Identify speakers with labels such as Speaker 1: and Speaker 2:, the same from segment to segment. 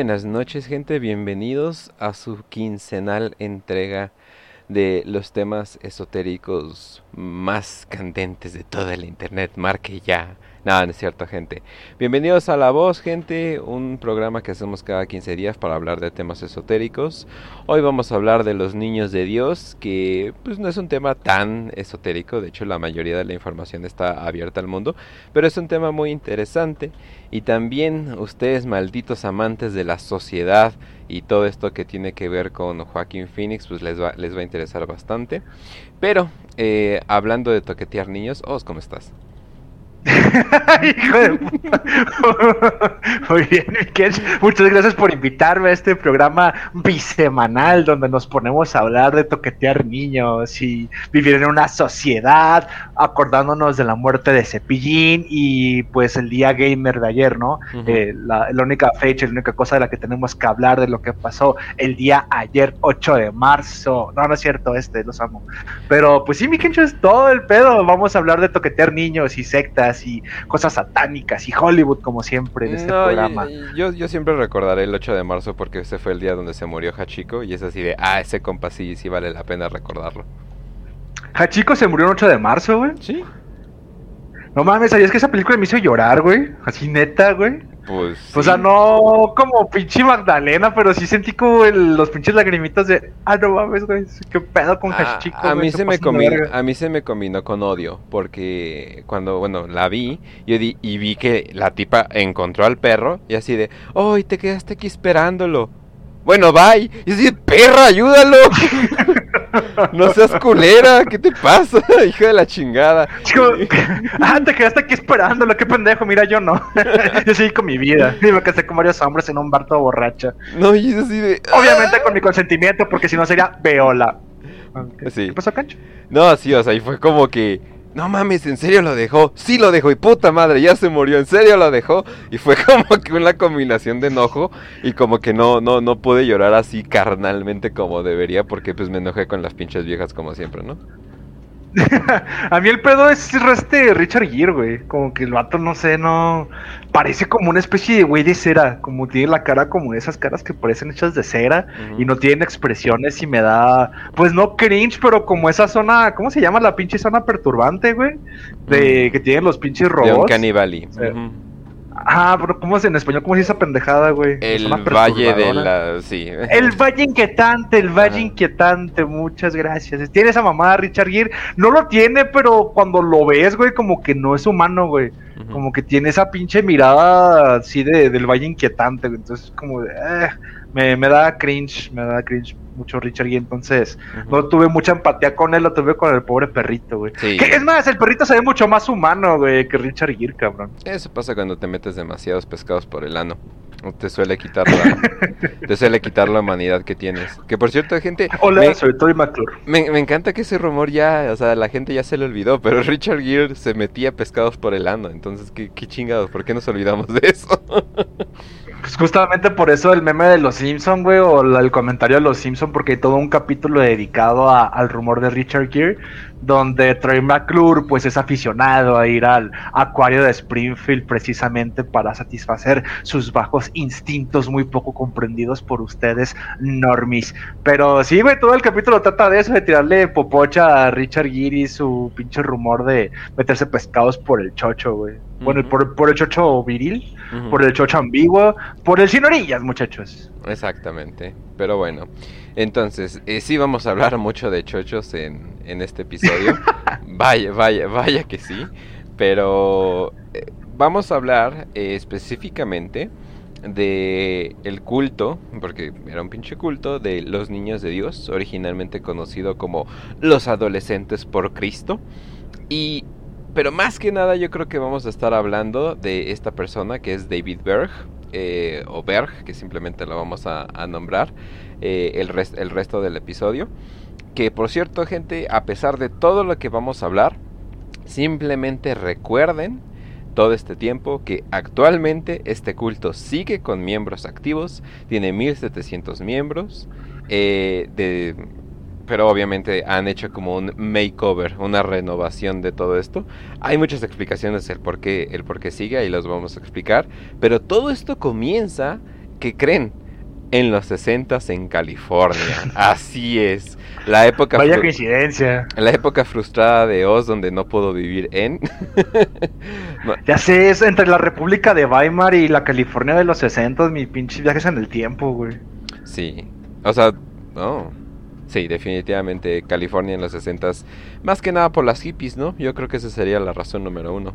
Speaker 1: Buenas noches gente, bienvenidos a su quincenal entrega de los temas esotéricos más candentes de toda la internet. Marque ya Nada, no es cierto, gente. Bienvenidos a La Voz, gente, un programa que hacemos cada 15 días para hablar de temas esotéricos. Hoy vamos a hablar de los niños de Dios, que pues no es un tema tan esotérico, de hecho la mayoría de la información está abierta al mundo, pero es un tema muy interesante y también ustedes malditos amantes de la sociedad y todo esto que tiene que ver con Joaquín Phoenix, pues les va, les va a interesar bastante. Pero eh, hablando de toquetear niños, Os, ¿cómo estás?
Speaker 2: Hijo de puta. Muy bien, Muchas gracias por invitarme a este programa bisemanal donde nos ponemos a hablar de toquetear niños y vivir en una sociedad, acordándonos de la muerte de Cepillín y pues el día gamer de ayer, ¿no? Eh, la, única fecha, la única cosa de la que tenemos que hablar de lo que pasó el día ayer, 8 de marzo. No, no es cierto, este, los amo. Pero pues sí, mi es todo el pedo. Vamos a hablar de toquetear niños y sectas y cosas satánicas y Hollywood como siempre en este programa.
Speaker 1: Yo, yo siempre recordaré el 8 de marzo porque ese fue el día donde se murió Hachiko y es así de, ah, ese compa sí, sí vale la pena recordarlo.
Speaker 2: ¿Hachiko se murió el 8 de marzo, güey?
Speaker 1: Sí.
Speaker 2: No mames, ¿sabías que esa película me hizo llorar, güey? Así neta, güey.
Speaker 1: Pues.
Speaker 2: O sea, no como pinche Magdalena, pero sí sentí como los pinches lagrimitas de. Ah, no mames, güey. ¿Qué pedo con
Speaker 1: ah,
Speaker 2: Hachiko?
Speaker 1: A, mí se me combinó, a mí se me combinó con odio. Porque cuando, bueno, la vi, yo di, y vi que la tipa encontró al perro. Y así de, oh, te quedaste aquí esperándolo. Bueno, bye. Y así, perra, ayúdalo. no seas culera, ¿qué te pasa? Hijo de la chingada.
Speaker 2: Chico, ah, te quedaste aquí esperándolo, qué pendejo, mira, yo no. yo seguí con mi vida. Y me casé con varios hombres en un bar todo borracha.
Speaker 1: No, y es así de.
Speaker 2: Obviamente ah". con mi consentimiento, porque si no sería Veola.
Speaker 1: ¿Qué pasó, Cancho? No, sí, o sea, y fue como que no mames, ¿en serio lo dejó? Sí lo dejó y puta madre, ya se murió, ¿en serio lo dejó? Y fue como que una combinación de enojo y como que no, no, no pude llorar así carnalmente como debería porque pues me enojé con las pinches viejas como siempre, ¿no?
Speaker 2: a mí el pedo es este Richard Gere, güey. Como que el vato, no sé, no. Parece como una especie de güey de cera. Como tiene la cara como esas caras que parecen hechas de cera y no tienen expresiones y me da. Pues no cringe, pero como esa zona. ¿Cómo se llama la pinche zona perturbante, güey? De que tienen los pinches robots.
Speaker 1: De
Speaker 2: Ah, pero ¿cómo es en español? ¿Cómo es esa pendejada, güey?
Speaker 1: El Valle de la... Sí.
Speaker 2: El Valle Inquietante, el Valle Inquietante, muchas gracias. Tiene esa mamada Richard Gere. No lo tiene, pero cuando lo ves, güey, como que no es humano, güey. Como que tiene esa pinche mirada así de, del Valle Inquietante, güey. Entonces, como de... Eh, me, me da cringe, me da cringe mucho Richard y entonces no tuve mucha empatía con él, lo tuve con el pobre perrito, güey. es más, el perrito se ve mucho más humano, güey, que Richard Gere, cabrón.
Speaker 1: Eso pasa cuando te metes demasiados pescados por el ano. Te suele quitar la, te suele quitar la humanidad que tienes. Que por cierto, gente.
Speaker 2: Hola, me, soy McClure.
Speaker 1: Me, me, encanta que ese rumor ya, o sea, la gente ya se le olvidó, pero Richard Gere se metía pescados por el ano. Entonces, ¿qué, qué chingados? ¿Por qué nos olvidamos de eso?
Speaker 2: Pues justamente por eso el meme de los Simpson, güey, o el comentario de los Simpson, porque hay todo un capítulo dedicado al rumor de Richard Gere, donde Troy McClure, pues es aficionado a ir al acuario de Springfield precisamente para satisfacer sus bajos instintos muy poco comprendidos por ustedes, normis. Pero sí, güey, todo el capítulo trata de eso, de tirarle popocha a Richard Gere y su pinche rumor de meterse pescados por el chocho, güey. Bueno, por, el chocho viril, por el chocho ambiguo, por el sin orillas, muchachos.
Speaker 1: Exactamente. Pero bueno, entonces, eh, sí vamos a hablar mucho de chochos en, en este episodio. vaya, vaya, vaya que sí. Pero eh, vamos a hablar eh, específicamente de el culto, porque era un pinche culto, de los niños de Dios, originalmente conocido como los adolescentes por Cristo. Y pero más que nada yo creo que vamos a estar hablando de esta persona que es David Berg, eh, o Berg, que simplemente lo vamos a, nombrar eh, el, resto del episodio. Que por cierto gente, a pesar de todo lo que vamos a hablar, simplemente recuerden todo este tiempo que actualmente este culto sigue con miembros activos, tiene 1700 miembros, eh, pero obviamente han hecho como un makeover, una renovación de todo esto. Hay muchas explicaciones del por qué, el por qué sigue, y los vamos a explicar. Pero todo esto comienza ¿qué creen? En los 60 en California. Así es. La época
Speaker 2: Vaya coincidencia.
Speaker 1: La época frustrada de Oz donde no puedo vivir en.
Speaker 2: Ya sé, es entre la República de Weimar y la California de los 60, mi pinche viajes en el tiempo, güey.
Speaker 1: Sí. O sea, no. Sí, definitivamente California en los 60 Más que nada por las hippies, ¿no? Yo creo que esa sería la razón número uno.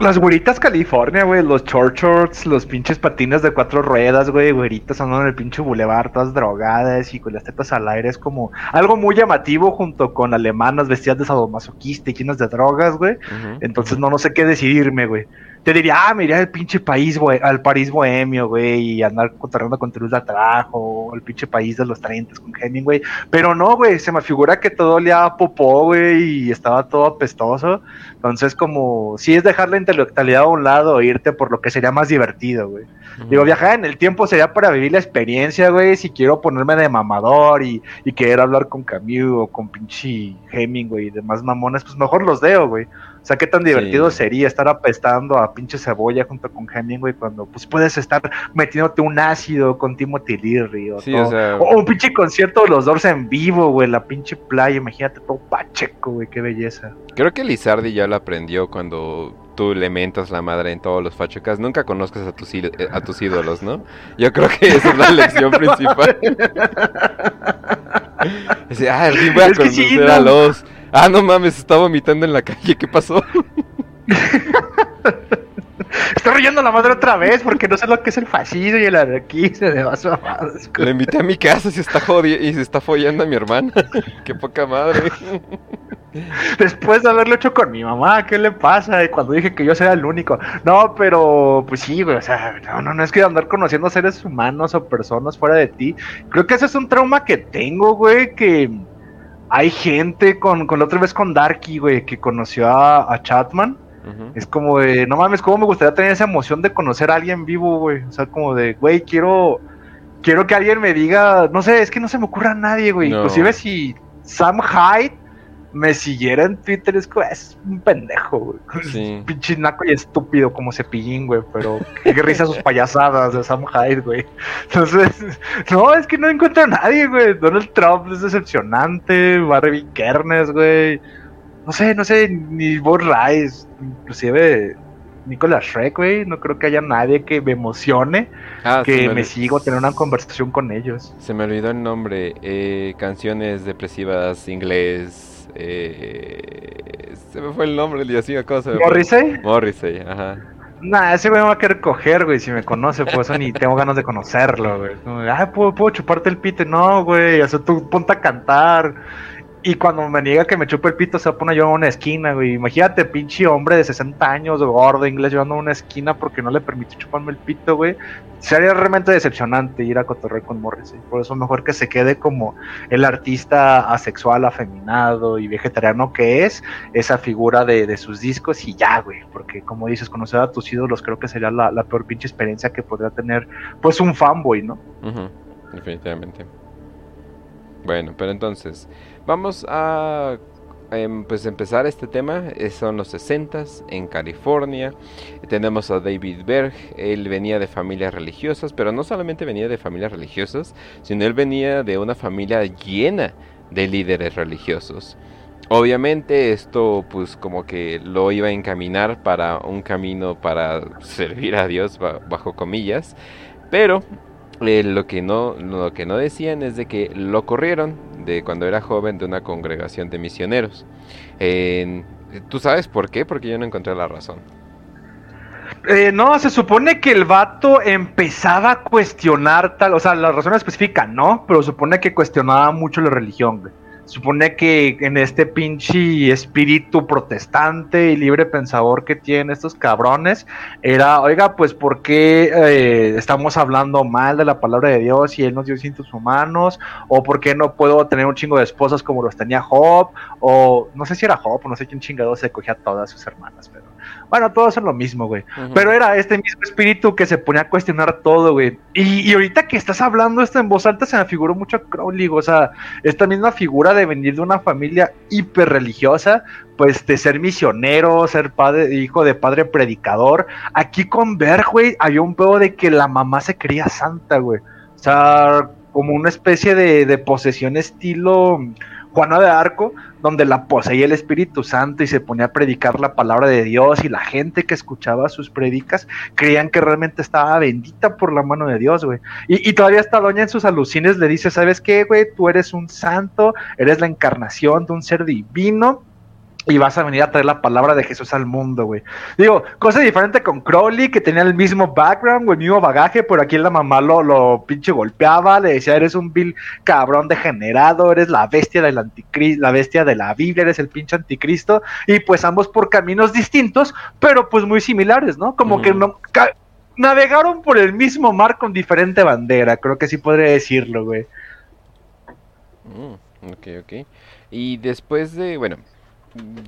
Speaker 2: Las güeritas California, güey, los short shorts, los pinches patines de cuatro ruedas, güey, güeritas andando en el pinche boulevard, todas drogadas y con las tetas al aire, es como algo muy llamativo junto con alemanas vestidas de sadomasoquista y llenas de drogas, güey. Entonces no, no sé qué decidirme, güey te diría, ah, me iría al pinche país, al París bohemio, güey, y andar contando con Toulouse de Trabajo, el pinche país de los 30 con Hemingway. Pero no, güey, se me figura que todo le a popó, güey, y estaba todo apestoso. Entonces, como, sí es dejar la intelectualidad a un lado e irte por lo que sería más divertido, güey. Digo, viajar en el tiempo sería para vivir la experiencia, güey, si quiero ponerme de mamador y, y querer hablar con Camus o con pinche Hemingway y demás mamones, pues mejor los deo, güey. O sea, qué tan divertido sería estar apestando a pinche cebolla junto con Hemingway cuando pues puedes estar metiéndote un ácido con Timothy Leary o, o, un pinche concierto de los dos en vivo, güey, la pinche playa, imagínate todo pacheco, güey, qué belleza.
Speaker 1: Creo que Lizardi ya lo aprendió cuando tú le mentas la madre en todos los fachocas. Nunca conozcas a tus, eh, a tus ídolos, ¿no? Yo creo que esa es la lección principal. Dice, ah, sí voy a conocer a los... Ah, no mames, estaba vomitando en la calle, ¿qué pasó?
Speaker 2: Estoy riendo la madre otra vez porque no sé lo que es el fascismo y el anarquismo de vaso
Speaker 1: Le invité a mi casa y se está jodiendo y se está follando a mi hermana. Qué poca madre.
Speaker 2: Después de haberlo hecho con mi mamá, ¿qué le pasa? Y cuando dije que yo era el único. No, pero pues sí, güey, o sea, no, no, no es que andar conociendo seres humanos o personas fuera de ti. Creo que ese es un trauma que tengo, güey, que hay gente con, con la otra vez con Darky, güey, que conoció a, a Chatman. Es como de, no mames, cómo me gustaría tener esa emoción de conocer a alguien vivo, güey. O sea, como de, güey, quiero, quiero que alguien me diga, no sé, es que no se me ocurra a nadie, güey. Inclusive si Sam Hyde me siguiera en Twitter, es, es un pendejo, güey. Sí. Pinche naco y estúpido como cepillín, güey. Pero qué risa sus payasadas de Sam Hyde, güey. Entonces, no, es que no encuentro a nadie, güey. Donald Trump es decepcionante. Barbie Kernes, güey. No sé, no sé, ni Bob Rice. Inclusive Nicolas Shrek, güey. No creo que haya nadie que me emocione. Ah, que me, sigo tener una conversación con ellos.
Speaker 1: Se me olvidó el nombre. Eh, canciones depresivas inglés eh, se me fue el nombre, el día así, cosa.
Speaker 2: ¿Morrissey?
Speaker 1: Morrissey, ajá.
Speaker 2: Nah, ese güey me va a querer coger, güey, si me conoce, pues ni tengo ganas de conocerlo, güey. Ah, ¿puedo, puedo chuparte el pite, no, güey, o sea, tú ponte a cantar. Y cuando me niega que me chupe el pito, se pone yo en una esquina, güey. Imagínate, pinche hombre de 60 años, gordo, inglés, llevando una esquina porque no le permite chuparme el pito, güey. Sería realmente decepcionante ir a cotorrear con Morris. Por eso mejor que se quede como el artista asexual, afeminado y vegetariano que es, esa figura de, sus discos y ya, güey. Porque como dices, conocer a tus ídolos creo que sería la, peor pinche experiencia que podría tener, pues, un fanboy, ¿no?
Speaker 1: Definitivamente. Bueno, pero entonces, vamos a em, pues empezar este tema. Son los 60 en California. Tenemos a David Berg. Él venía de familias religiosas, pero no solamente venía de familias religiosas, sino él venía de una familia llena de líderes religiosos. Obviamente esto pues como que lo iba a encaminar para un camino para servir a Dios bajo comillas, pero eh, lo, que no, lo que no decían es de que lo corrieron de cuando era joven de una congregación de misioneros. ¿Tú sabes por qué? Porque yo no encontré la razón.
Speaker 2: Eh, no, se supone que el vato empezaba a cuestionar tal, o sea, la razón específica no, pero supone que cuestionaba mucho la religión, güey supone que en este pinche espíritu protestante y libre pensador que tienen estos cabrones, era, oiga, pues, ¿por qué eh, estamos hablando mal de la palabra de Dios y Él nos dio cintos humanos? ¿O por qué no puedo tener un chingo de esposas como los tenía Job? O no sé si era Job, no sé quién chingado se cogía a todas sus hermanas, pero bueno, todos son lo mismo, güey. Pero era este mismo espíritu que se ponía a cuestionar todo, güey. Y, y ahorita que estás hablando esto en voz alta se me figuró mucho a Crowley, o sea, esta misma figura de venir de una familia hiper religiosa, pues de ser misionero, ser padre, hijo de padre predicador. Aquí con Ver, güey, había un pedo de que la mamá se creía santa, güey. O sea, como una especie de, de posesión estilo Juana de Arco, donde la poseía el Espíritu Santo y se ponía a predicar la palabra de Dios y la gente que escuchaba sus predicas creían que realmente estaba bendita por la mano de Dios, güey. Y, y, todavía esta doña en sus alucines le dice, ¿sabes qué, güey? Tú eres un santo, eres la encarnación de un ser divino y vas a venir a traer la palabra de Jesús al mundo, güey. Digo, cosa diferente con Crowley, que tenía el mismo background, güey, el mismo bagaje, pero aquí la mamá lo, lo pinche golpeaba, le decía, eres un vil cabrón degenerado, eres la bestia del anticristo, la bestia de la Biblia, eres el pinche anticristo, y pues ambos por caminos distintos, pero pues muy similares, ¿no? Como que no... Navegaron por el mismo mar con diferente bandera, creo que sí podría decirlo, güey.
Speaker 1: Mm, ok, ok. Y después de, bueno,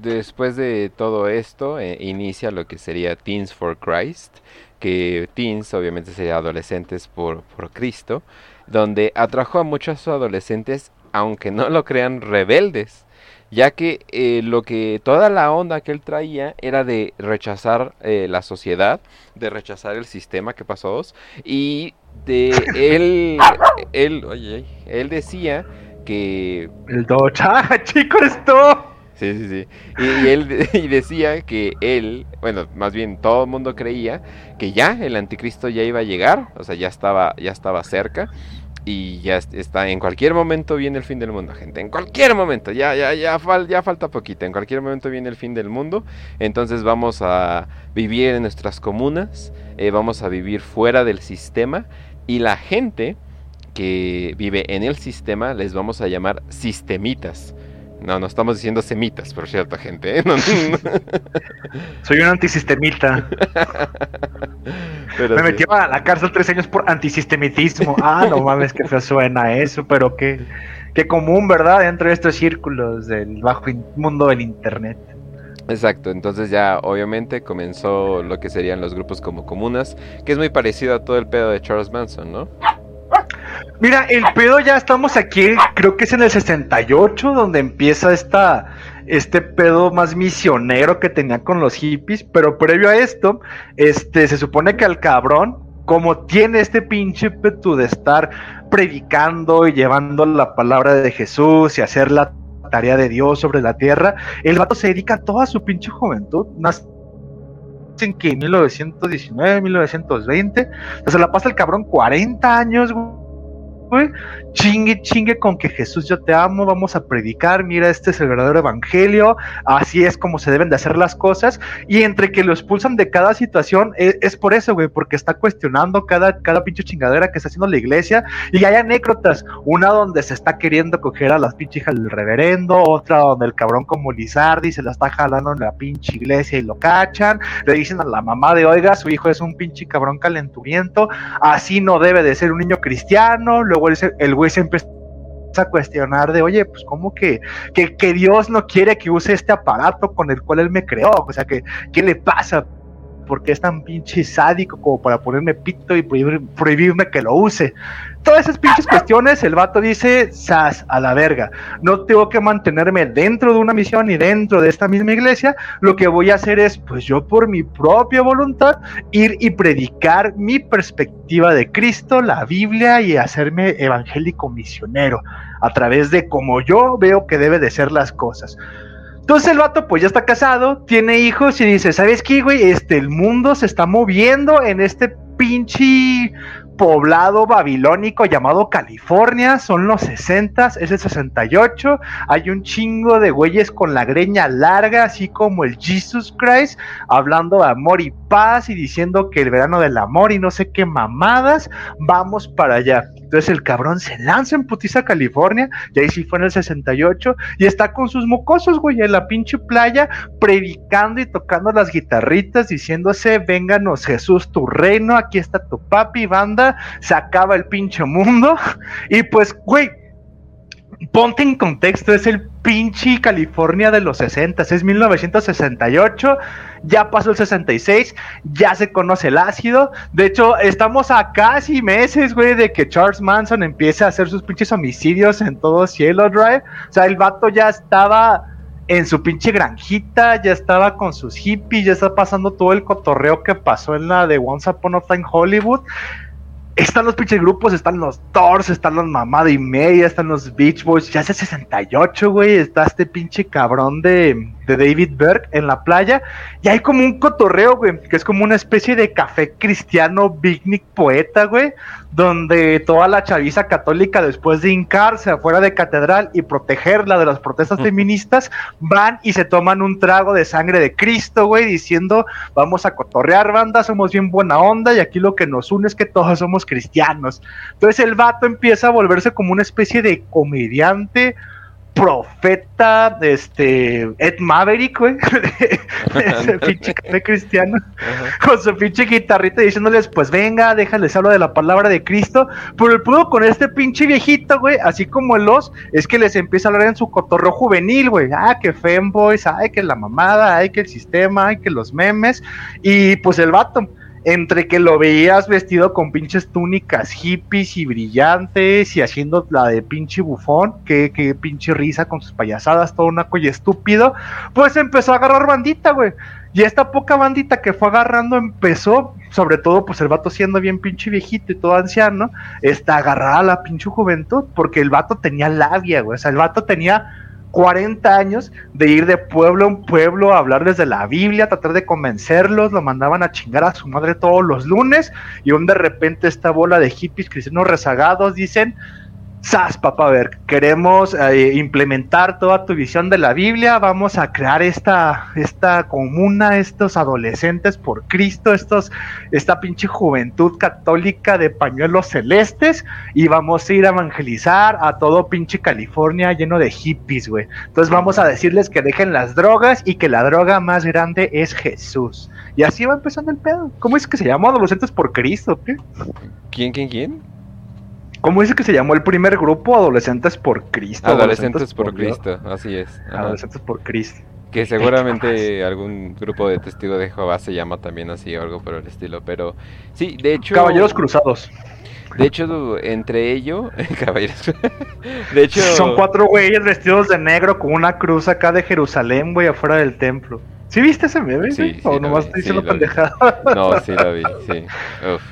Speaker 1: después de todo esto, eh, inicia lo que sería Teens for Christ, que teens obviamente sería adolescentes por, por Cristo, donde atrajo a muchos adolescentes, aunque no lo crean, rebeldes, ya que eh, lo que toda la onda que él traía era de rechazar eh, la sociedad, de rechazar el sistema que pasó y de él, él, oye, él decía que
Speaker 2: el Docha, chico, esto
Speaker 1: Sí, sí, sí. Y, él y decía que él, bueno, más bien todo el mundo creía que ya el anticristo ya iba a llegar, o sea, ya estaba, ya estaba cerca y ya está en cualquier momento viene el fin del mundo, gente. En cualquier momento, ya ya ya, ya falta poquito. En cualquier momento viene el fin del mundo. Entonces vamos a vivir en nuestras comunas, eh, vamos a vivir fuera del sistema y la gente que vive en el sistema les vamos a llamar sistemitas. No, no estamos diciendo semitas, por cierto, gente. ¿eh?
Speaker 2: Soy un antisistemita. Me metió a la cárcel tres años por antisistemitismo. Ah, no mames, que feo suena eso, pero qué, qué común, ¿verdad? Dentro de estos círculos del bajo mundo del Internet.
Speaker 1: Exacto, entonces ya obviamente comenzó lo que serían los grupos como comunas, que es muy parecido a todo el pedo de Charles Manson, ¿no?
Speaker 2: Mira, el pedo ya estamos aquí, creo que es en el 68, donde empieza esta, este pedo más misionero que tenía con los hippies, pero previo a esto, este, se supone que al cabrón, como tiene este pinche petu de estar predicando y llevando la palabra de Jesús y hacer la tarea de Dios sobre la tierra, el vato se dedica toda su pinche juventud, en que 1919, 1920, o sea, la pasa el cabrón 40 años, güey chingue, chingue con que Jesús yo te amo, vamos a predicar, mira, este es el verdadero evangelio, así es como se deben de hacer las cosas, y entre que lo expulsan de cada situación, e, es, por eso, güey, porque está cuestionando cada, cada pinche chingadera que está haciendo la iglesia, y hay anécdotas, una donde se está queriendo coger a las pinches hijas del reverendo, otra donde el cabrón como Lizardi se la está jalando en la pinche iglesia y lo cachan, le dicen a la mamá de, oiga, su hijo es un pinche cabrón calenturiento, así no debe de ser un niño cristiano, el güey se empieza a cuestionar de, oye, pues como que, que, Dios no quiere que use este aparato con el cual Él me creó, o sea, que, ¿qué le pasa? Porque es tan pinche sádico como para ponerme pito y prohibirme que lo use. Todas esas pinches cuestiones, el vato dice, sas, a la verga. No tengo que mantenerme dentro de una misión y dentro de esta misma iglesia. Lo que voy a hacer es, pues yo por mi propia voluntad, ir y predicar mi perspectiva de Cristo, la Biblia y hacerme evangélico misionero a través de cómo yo veo que debe de ser las cosas. Entonces el vato pues ya está casado, tiene hijos y dice, ¿sabes qué, güey? Este, el mundo se está moviendo en este pinche poblado babilónico llamado California, son los 60, es el 68, hay un chingo de güeyes con la greña larga, así como el Jesus Christ, hablando de amor y paz y diciendo que el verano del amor y no sé qué mamadas, vamos para allá. Entonces el cabrón se lanza en putiza California, y ahí sí fue en el 68, y está con sus mocosos, güey, en la pinche playa, predicando y tocando las guitarritas, diciéndose, vénganos Jesús, tu reino, aquí está tu papi, banda, se acaba el pinche mundo. Y pues, güey, ponte en contexto, es el pinche California de los 60, es 1968, ya pasó el 66, ya se conoce el ácido. De hecho, estamos a casi meses, güey, de que Charles Manson empiece a hacer sus pinches homicidios en todo Cielo Drive. O sea, el vato ya estaba en su pinche granjita, ya estaba con sus hippies, ya está pasando todo el cotorreo que pasó en la de Once Upon a Time Hollywood están los pinches grupos, están los Thors, están los Mamada y Media, están los Beach Boys, ya hace 68, güey, está este pinche cabrón de, de David Berg en la playa, y hay como un cotorreo, güey, que es como una especie de café cristiano, picnic poeta, güey, donde toda la chaviza católica, después de hincarse afuera de catedral y protegerla de las protestas feministas, van y se toman un trago de sangre de Cristo, güey, diciendo, vamos a cotorrear, banda, somos bien buena onda, y aquí lo que nos une es que todos somos cristianos. Entonces el vato empieza a volverse como una especie de comediante, profeta, este, Ed Maverick, güey, ese pinche cristiano, con su pinche guitarrita diciéndoles, pues venga, déjales hablar de la palabra de Cristo, pero el pudo con este pinche viejito, güey, así como el los, es que les empieza a hablar en su cotorro juvenil, güey, ah, que femboys, ay, que la mamada, ay, que el sistema, ay, que los memes, y pues el vato, entre que lo veías vestido con pinches túnicas hippies y brillantes y haciendo la de pinche bufón, que, que pinche risa con sus payasadas, todo una y estúpido, pues empezó a agarrar bandita, güey. Y esta poca bandita que fue agarrando empezó, sobre todo pues el vato siendo bien pinche viejito y todo anciano, está agarrada a la pinche juventud, porque el vato tenía labia, güey. O sea, el vato tenía 40 años de ir de pueblo en pueblo a hablarles de la Biblia, tratar de convencerlos, lo mandaban a chingar a su madre todos los lunes y un de repente esta bola de hippies cristianos rezagados dicen, Sas, papá, a ver, queremos eh, implementar toda tu visión de la Biblia, vamos a crear esta, esta comuna, estos adolescentes por Cristo, estos, esta pinche juventud católica de pañuelos celestes, y vamos a ir a evangelizar a todo pinche California lleno de hippies, güey. Entonces vamos a decirles que dejen las drogas y que la droga más grande es Jesús. Y así va empezando el pedo. ¿Cómo es que se llama Adolescentes por Cristo?
Speaker 1: ¿Quién, quién, quién?
Speaker 2: ¿Cómo dice que se llamó el primer grupo? Adolescentes por Cristo.
Speaker 1: Adolescentes, por, Cristo, así es.
Speaker 2: Adolescentes por Cristo.
Speaker 1: Que seguramente algún grupo de testigos de Jehová se llama también así o algo por el estilo, pero sí, de hecho...
Speaker 2: Caballeros Cruzados.
Speaker 1: De hecho, entre ellos, caballeros. de hecho,
Speaker 2: son cuatro güeyes vestidos de negro con una cruz acá de Jerusalén, güey, afuera del templo. ¿Sí viste ese meme?
Speaker 1: Sí,
Speaker 2: ¿O nomás estoy diciendo pendejada?
Speaker 1: No, sí lo vi, sí. Uf.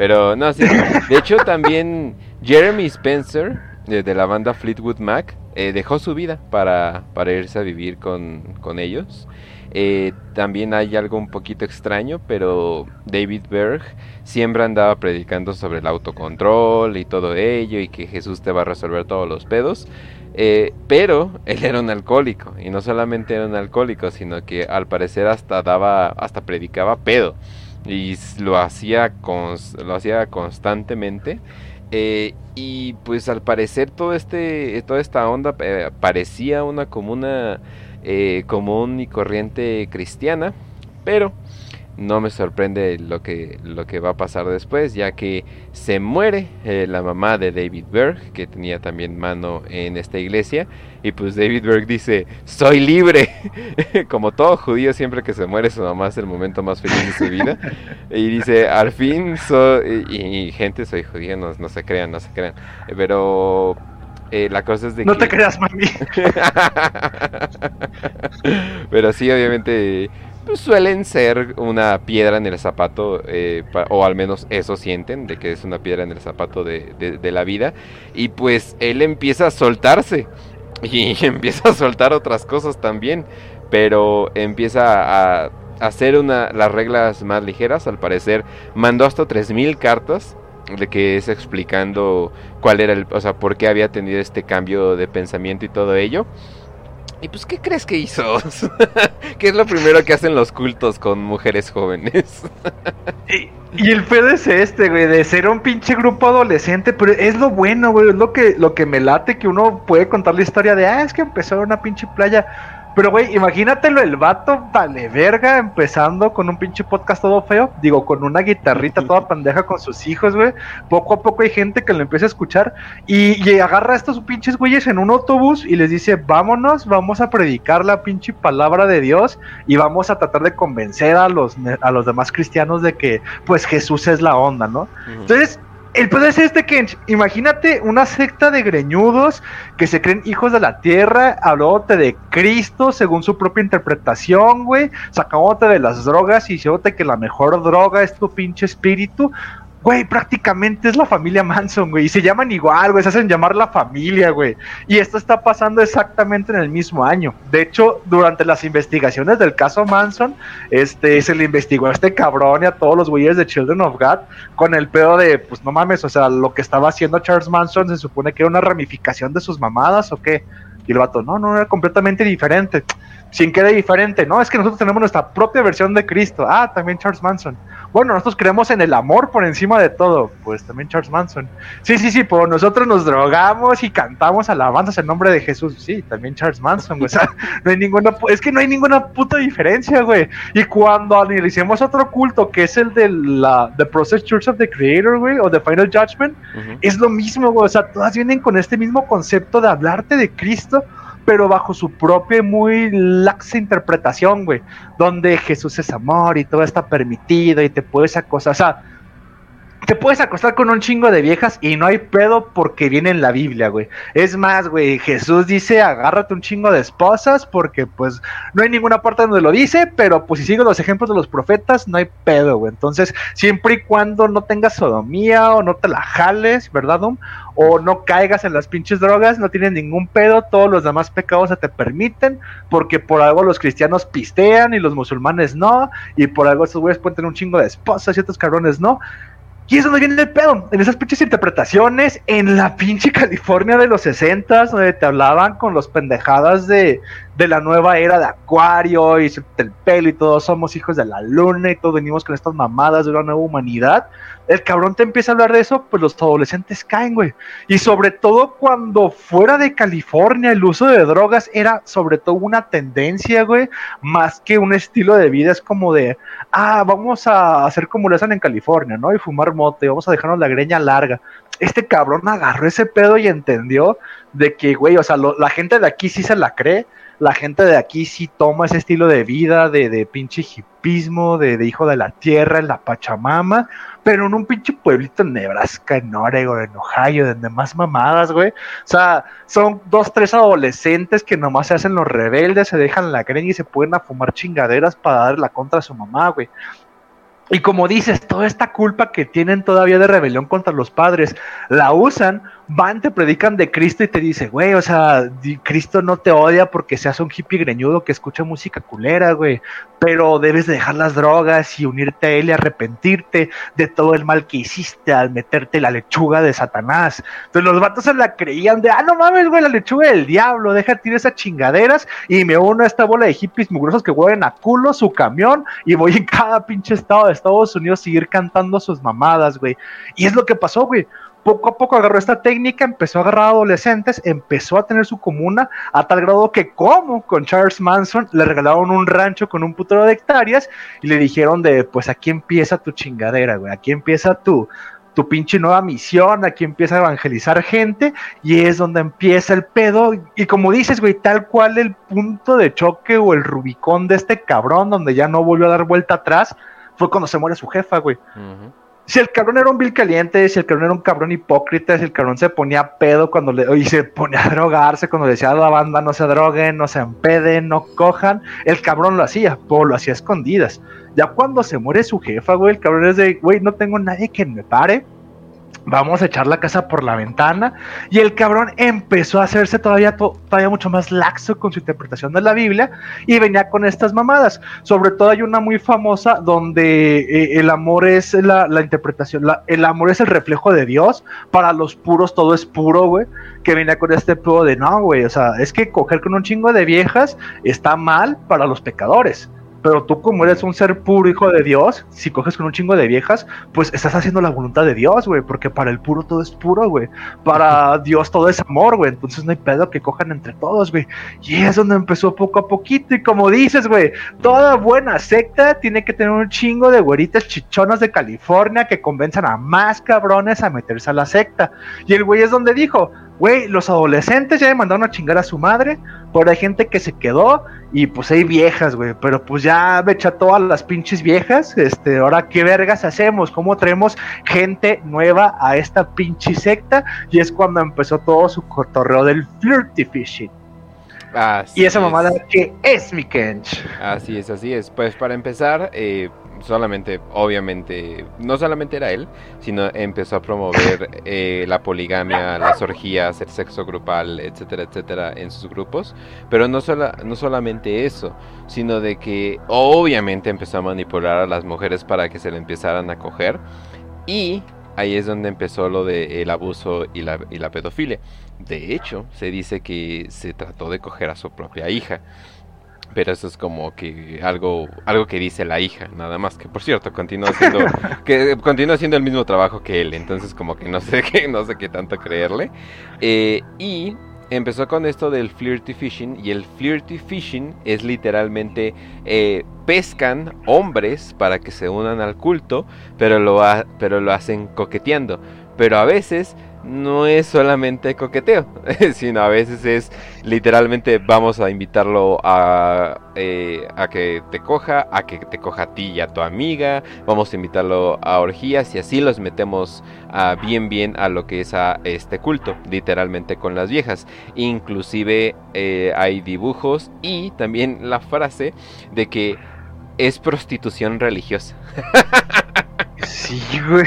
Speaker 1: Pero no, sí. De hecho, también Jeremy Spencer, de, la banda Fleetwood Mac, eh, dejó su vida para, para irse a vivir con, con ellos. Eh, también hay algo un poquito extraño, pero David Berg siempre andaba predicando sobre el autocontrol y todo ello, y que Jesús te va a resolver todos los pedos. Eh, pero él era un alcohólico, y no solamente era un alcohólico, sino que al parecer hasta daba, hasta predicaba pedo, y lo hacía, lo hacía constantemente. Eh, y pues al parecer todo este, toda esta onda eh, parecía una comuna eh, común y corriente cristiana, pero no me sorprende lo que, lo que va a pasar después, ya que se muere eh, la mamá de David Berg, que tenía también mano en esta iglesia, y pues David Berg dice, soy libre, como todo judío siempre que se muere su mamá es el momento más feliz de su vida, y dice, al fin soy, y, gente, soy judío, no, no, se crean, no se crean, pero... Eh, la cosa es de
Speaker 2: no te creas, mami.
Speaker 1: pero sí, obviamente suelen ser una piedra en el zapato, eh, o al menos eso sienten, de que es una piedra en el zapato de, la vida. Y pues él empieza a soltarse y empieza a soltar otras cosas también, pero empieza a, hacer una, las reglas más ligeras. Al parecer, mandó hasta 3000 cartas de que es explicando cuál era el, o sea, por qué había tenido este cambio de pensamiento y todo ello. ¿Y pues qué crees que hizo? ¿Qué es lo primero que hacen los cultos con mujeres jóvenes?
Speaker 2: y, el pedo es este, güey, de ser un pinche grupo adolescente, pero es lo bueno, güey, es lo que, lo que me late que uno puede contar la historia de, ah, es que empezó una pinche playa. Pero, güey, imagínatelo, el vato vale verga, empezando con un pinche podcast todo feo. Digo, con una guitarrita toda pendeja con sus hijos, güey. Poco a poco hay gente que lo empieza a escuchar y, y, agarra a estos pinches güeyes en un autobús y les dice, vámonos, vamos a predicar la pinche palabra de Dios y vamos a tratar de convencer a los, a los demás cristianos de que, pues, Jesús es la onda, ¿no? Entonces, el pedo es este, Kench. Imagínate una secta de greñudos que se creen hijos de la tierra, hablándote de Cristo según su propia interpretación, güey, sacándote de las drogas y diciéndote que la mejor droga es tu pinche espíritu. Güey, prácticamente es la familia Manson, güey. Y se llaman igual, güey. Se hacen llamar la familia, güey. Y esto está pasando exactamente en el mismo año. De hecho, durante las investigaciones del caso Manson, este, se le investigó a este cabrón y a todos los güeyes de Children of God con el pedo de, pues no mames, o sea, lo que estaba haciendo Charles Manson se supone que era una ramificación de sus mamadas o qué. Y el vato, no, no, era completamente diferente. Sin que era diferente, no, es que nosotros tenemos nuestra propia versión de Cristo. Ah, también Charles Manson bueno, nosotros creemos en el amor por encima de todo, pues también Charles Manson. Sí, sí, sí, pero nosotros nos drogamos y cantamos alabanzas en nombre de Jesús. Sí, también Charles Manson, güey. O sea, no hay ninguna, es que no hay ninguna puta diferencia, güey. Y cuando analicemos otro culto, que es el de la The Process Church of the Creator, güey, o The Final Judgment, es lo mismo, güey. O sea, todas vienen con este mismo concepto de hablarte de Cristo pero bajo su propia y muy laxa interpretación, güey, donde Jesús es amor y todo está permitido y te puedes acosar, o sea, te puedes acostar con un chingo de viejas y no hay pedo porque viene en la Biblia, güey. Es más, güey, Jesús dice, agárrate un chingo de esposas porque pues no hay ninguna parte donde lo dice, pero pues si sigues los ejemplos de los profetas, no hay pedo, güey. Entonces, siempre y cuando no tengas sodomía o no te la jales, ¿verdad, Dom? O no caigas en las pinches drogas, no tienes ningún pedo, todos los demás pecados se te permiten, porque por algo los cristianos pistean y los musulmanes no, y por algo esos güeyes pueden tener un chingo de esposas y estos cabrones no. Y es donde viene el pedo, en esas pinches interpretaciones, en la pinche California de los 60 donde te hablaban con los pendejadas de, de la nueva era de Acuario y el pelo y todos somos hijos de la luna y todos venimos con estas mamadas de una nueva humanidad. El cabrón te empieza a hablar de eso, pues los adolescentes caen, güey. Y sobre todo cuando fuera de California el uso de drogas era sobre todo una tendencia, güey, más que un estilo de vida. Es como de, ah, vamos a hacer como lo hacen en California, ¿no? Y fumar mote, vamos a dejarnos la greña larga. Este cabrón agarró ese pedo y entendió de que, güey, o sea, la gente de aquí sí se la cree la gente de aquí sí toma ese estilo de vida, de, de pinche hipismo, de, hijo de la tierra, en la Pachamama, pero en un pinche pueblito en Nebraska, en Oregon, en Ohio, donde más mamadas, güey. O sea, son dos, tres adolescentes que nomás se hacen los rebeldes, se dejan la greña y se pueden a fumar chingaderas para darle la contra a su mamá, güey. Y como dices, toda esta culpa que tienen todavía de rebelión contra los padres, la usan van, te predican de Cristo y te dice, güey, o sea, Cristo no te odia porque seas un hippie greñudo que escucha música culera, güey, pero debes de dejar las drogas y unirte a Él y arrepentirte de todo el mal que hiciste al meterte la lechuga de Satanás. Entonces los vatos se la creían de, ah, no mames, güey, la lechuga del diablo, deja tirar esas chingaderas y me uno a esta bola de hippies mugrosos que hueven a culo su camión y voy en cada pinche estado de Estados Unidos a seguir cantando sus mamadas, güey. Y es lo que pasó, güey poco a poco agarró esta técnica, empezó a agarrar adolescentes, empezó a tener su comuna a tal grado que como con Charles Manson le regalaron un rancho con un putero de hectáreas y le dijeron de pues aquí empieza tu chingadera, güey, aquí empieza tu tu pinche nueva misión, aquí empieza a evangelizar gente y es donde empieza el pedo y como dices, güey, tal cual el punto de choque o el rubicón de este cabrón donde ya no volvió a dar vuelta atrás fue cuando se muere su jefa, güey si el cabrón era un vil caliente, si el cabrón era un cabrón hipócrita, si el cabrón se ponía pedo cuando le, y se ponía a drogarse cuando le decía a la banda no se droguen, no se empeden, no cojan, el cabrón lo hacía, pero lo hacía escondidas. Ya cuando se muere su jefa, güey, el cabrón es de, güey, no tengo nadie que me pare, vamos a echar la casa por la ventana. Y el cabrón empezó a hacerse todavía, todavía mucho más laxo con su interpretación de la Biblia y venía con estas mamadas. Sobre todo hay una muy famosa donde eh, el amor es la, interpretación, el amor es el reflejo de Dios. Para los puros todo es puro, güey. Que venía con este pedo de no, güey. O sea, es que coger con un chingo de viejas está mal para los pecadores pero tú como eres un ser puro hijo de Dios, si coges con un chingo de viejas, pues estás haciendo la voluntad de Dios, güey, porque para el puro todo es puro, güey. Para Dios todo es amor, güey. Entonces no hay pedo que cojan entre todos, güey. Y es donde empezó poco a poquito. Y como dices, güey, toda buena secta tiene que tener un chingo de güeritas chichonas de California que convenzan a más cabrones a meterse a la secta. Y el güey es donde dijo, güey, los adolescentes ya me mandaron a chingar a su madre, pero hay gente que se quedó y pues hay viejas, güey, pero pues ya me echa todas las pinches viejas, este, ahora qué vergas hacemos, cómo traemos gente nueva a esta pinche secta y es cuando empezó todo su cotorreo del flirty fishing. y esa mamada que es mi Kench.
Speaker 1: Así es, así es. Pues para empezar, eh, solamente, obviamente, no solamente era él, sino empezó a promover eh, la poligamia, las orgías, el sexo grupal, etcétera, etcétera, en sus grupos. Pero no, sola, no solamente eso, sino de que obviamente empezó a manipular a las mujeres para que se le empezaran a coger. Y ahí es donde empezó lo del abuso y la, y la pedofilia. De hecho, se dice que se trató de coger a su propia hija. Pero eso es como que algo, algo que dice la hija, nada más. Que por cierto, continúa haciendo, que continúa haciendo el mismo trabajo que él. Entonces como que no sé qué, no sé qué tanto creerle. Eh, y empezó con esto del flirty fishing. Y el flirty fishing es literalmente eh, pescan hombres para que se unan al culto, pero lo, pero lo hacen coqueteando. Pero a veces no es solamente coqueteo, sino a veces es literalmente vamos a invitarlo a, eh, a que te coja, a que te coja a ti y a tu amiga, vamos a invitarlo a orgías y así los metemos a bien bien a lo que es a este culto, literalmente con las viejas. Inclusive eh, hay dibujos y también la frase de que es prostitución religiosa.
Speaker 2: sí, güey.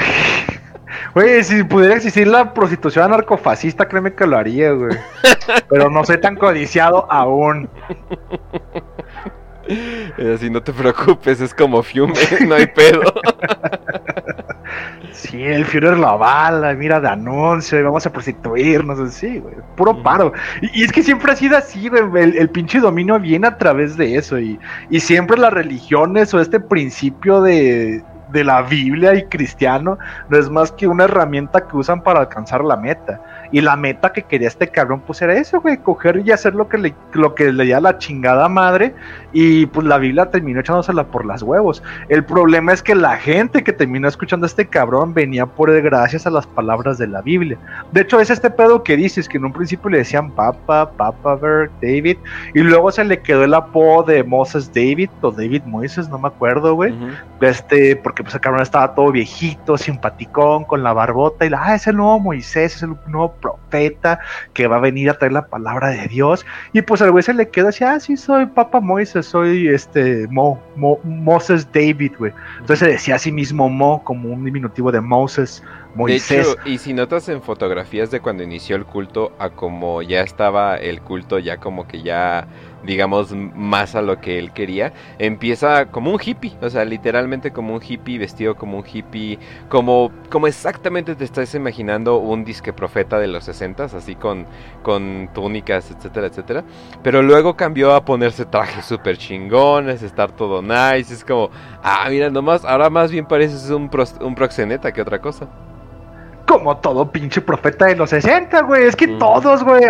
Speaker 2: Güey, si pudiera existir la prostitución narcofascista, créeme que lo haría, güey. Pero no soy tan codiciado aún.
Speaker 1: Así no te preocupes, es como Fiume, no hay pedo.
Speaker 2: Sí, el Führer la bala, mira de anuncio, y vamos a prostituirnos, así, güey, puro paro. Y, es que siempre ha sido así, güey, el, pinche dominio viene a través de eso, y, y siempre las religiones o este principio de, de la Biblia y cristiano no es más que una herramienta que usan para alcanzar la meta. Y la meta que quería este cabrón, pues era eso, güey, coger y hacer lo que le, lo que leía la chingada madre. Y pues la Biblia terminó echándosela por las huevos. El problema es que la gente que terminó escuchando a este cabrón venía por gracias a las palabras de la Biblia. De hecho, es este pedo que dices, que en un principio le decían Papa, Papa Berg, David, y luego se le quedó el apodo de Moses David, o David Moises, no me acuerdo, güey. Este, porque pues el cabrón estaba todo viejito, simpaticón, con la barbota, y la, ah, es el nuevo Moisés, es el nuevo profeta que va a venir a traer la palabra de Dios. Y pues al güey se le quedó así, ah, sí, soy Papa Moisés, soy este Mo, Moses David, güey. Entonces se decía a sí mismo Mo como un diminutivo de Moses. Moisés. De hecho,
Speaker 1: y si notas en fotografías de cuando inició el culto a como ya estaba el culto, ya como que ya digamos, más a lo que él quería, empieza como un hippie, o sea, literalmente como un hippie, vestido como un hippie, como, como exactamente te estás imaginando un disque profeta de los 60 así con, con túnicas, etcétera, etcétera. Pero luego cambió a ponerse trajes súper chingones, estar todo nice, es como, ah, mira, nomás, ahora más bien pareces un, un proxeneta que otra cosa.
Speaker 2: Como todo pinche profeta de los 60, güey. Es que todos, güey.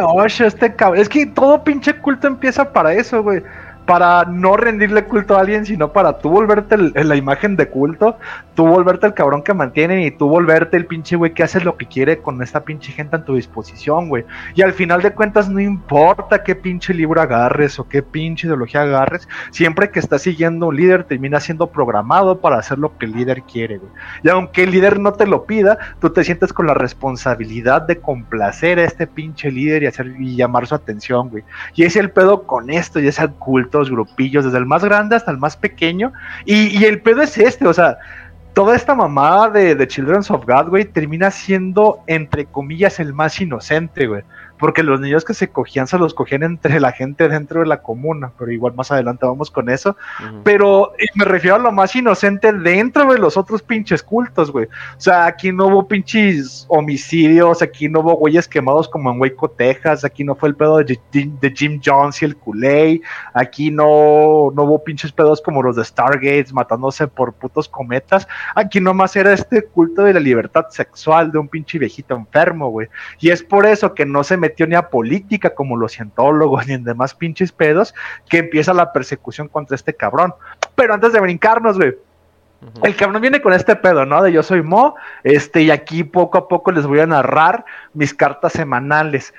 Speaker 2: este cabrón. Es que todo pinche culto empieza para eso, güey para no rendirle culto a alguien, sino para tú volverte la imagen de culto, tú volverte el cabrón que mantienen y tú volverte el pinche güey que hace lo que quiere con esta pinche gente a tu disposición, güey. Y al final de cuentas no importa qué pinche libro agarres o qué pinche ideología agarres, siempre que estás siguiendo un líder termina siendo programado para hacer lo que el líder quiere, güey. Y aunque el líder no te lo pida, tú te sientes con la responsabilidad de complacer a este pinche líder y hacer y llamar su atención, güey. Y es el pedo con esto y es el culto grupillos, desde el más grande hasta el más pequeño. Y, el pedo es este, o sea, toda esta mamada de, de Children's of God, güey, termina siendo, entre comillas, el más inocente, güey. Porque los niños que se cogían se los cogían entre la gente dentro de la comuna, pero igual más adelante vamos con eso. Pero me refiero a lo más inocente dentro de los otros pinches cultos, güey. O sea, aquí no hubo pinches homicidios, aquí no hubo güeyes quemados como en Waco, Texas, aquí no fue el pedo de, Jim Jones y el Kool-Aid, aquí no, no hubo pinches pedos como los de Stargates matándose por putos cometas, aquí nomás era este culto de la libertad sexual de un pinche viejito enfermo, güey. Y es por eso que no se metió política como los cientólogos ni en demás pinches pedos, que empieza la persecución contra este cabrón. Pero antes de brincarnos, güey, el cabrón viene con este pedo, ¿no? De yo soy Mo, este, y aquí poco a poco les voy a narrar mis cartas semanales.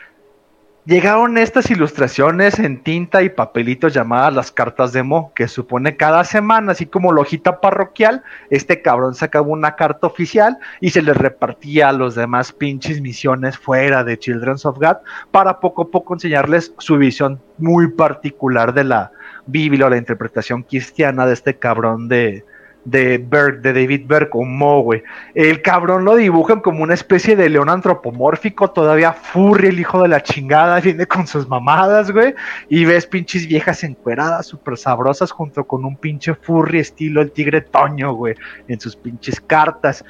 Speaker 2: Llegaron estas ilustraciones en tinta y papelitos llamadas las cartas de Mo, que supone cada semana, así como lojita parroquial, este cabrón sacaba una carta oficial y se le repartía a los demás pinches misiones fuera de Children's of God para poco a poco enseñarles su visión muy particular de la Biblia o la interpretación cristiana de este cabrón de, de Berg, de David Berg o Mo, güey. El cabrón lo dibujan como una especie de león antropomórfico, todavía furry, el hijo de la chingada, viene con sus mamadas, güey. Y ves pinches viejas encueradas, súper sabrosas, junto con un pinche furry estilo el tigre Toño, güey, en sus pinches cartas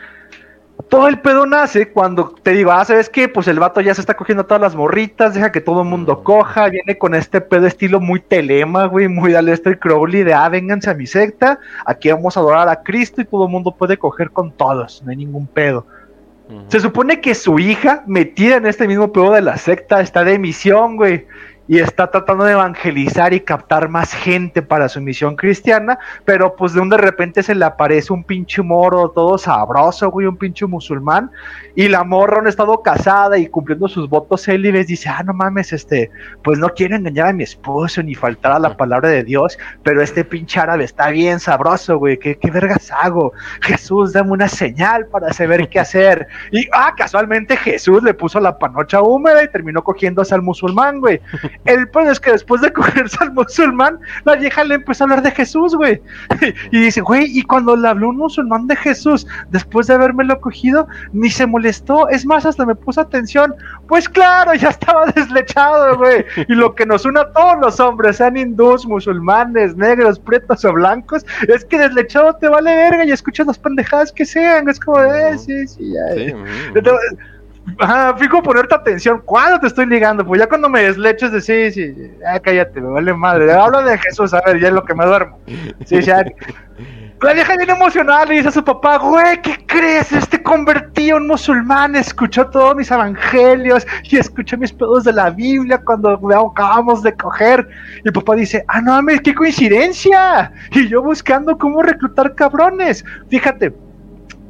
Speaker 2: todo el pedo nace cuando te digo, ah, ¿sabes qué? Pues el vato ya se está cogiendo todas las morritas, deja que todo el mundo coja, viene con este pedo estilo muy telema, güey, muy Aleister Crowley de, ah, vénganse a mi secta, aquí vamos a adorar a Cristo y todo el mundo puede coger con todos, no hay ningún pedo. Se supone que su hija, metida en este mismo pedo de la secta, está de misión, güey y está tratando de evangelizar y captar más gente para su misión cristiana, pero pues de un de repente se le aparece un pinche moro todo sabroso, güey, un pinche musulmán, y la morra no ha estado casada y cumpliendo sus votos célibes, dice, ah, no mames, este, pues no quiero engañar a mi esposo ni faltar a la palabra de Dios, pero este pinche árabe está bien sabroso, güey, ¿qué, qué vergas hago? Jesús, dame una señal para saber qué hacer. Y, ah, casualmente Jesús le puso la panocha húmeda y terminó cogiéndose al musulmán, güey. El problema es que después de cogerse al musulmán, la vieja le empezó a hablar de Jesús, güey. Y dice, güey, y cuando le habló un musulmán de Jesús, después de habérmelo cogido, ni se molestó. Es más, hasta me puso atención. Pues claro, ya estaba deslechado, güey. Y lo que nos une a todos los hombres, sean hindús, musulmanes, negros, pretos o blancos, es que deslechado te vale verga y escuchas las pendejadas que sean. Es como, eh, sí, sí, ya. Sí, Ajá, fijo ponerte atención. ¿Cuándo te estoy ligando? Pues ya cuando me desleches de sí, sí, cállate, me vale madre. Hablo de Jesús, a ver, ya es lo que me duermo. Sí, ya. La vieja bien emocionada le dice a su papá, güey, ¿qué crees? Este convertido en musulmán, escuchó todos mis evangelios y escuchó mis pedos de la Biblia cuando acabamos de coger. Y el papá dice, ah, no mames, qué coincidencia. Y yo buscando cómo reclutar cabrones. Fíjate,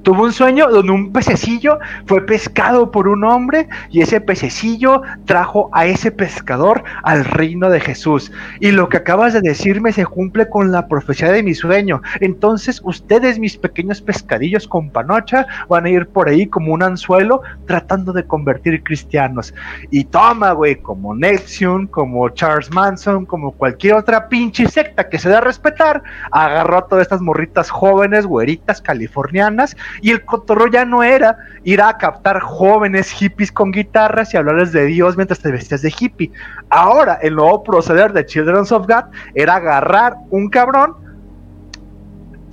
Speaker 2: tuvo un sueño donde un pececillo fue pescado por un hombre y ese pececillo trajo a ese pescador al reino de Jesús. Y lo que acabas de decirme se cumple con la profecía de mi sueño. Entonces ustedes, mis pequeños pescadillos con panocha, van a ir por ahí como un anzuelo tratando de convertir cristianos. Y toma, güey, como Nexium, como Charles Manson, como cualquier otra pinche secta que se da a respetar, agarró a todas estas morritas jóvenes, güeritas, californianas, y el cotorro ya no era ir a captar jóvenes hippies con guitarras y hablarles de Dios mientras te vestías de hippie. Ahora, el nuevo proceder de Children of God era agarrar un cabrón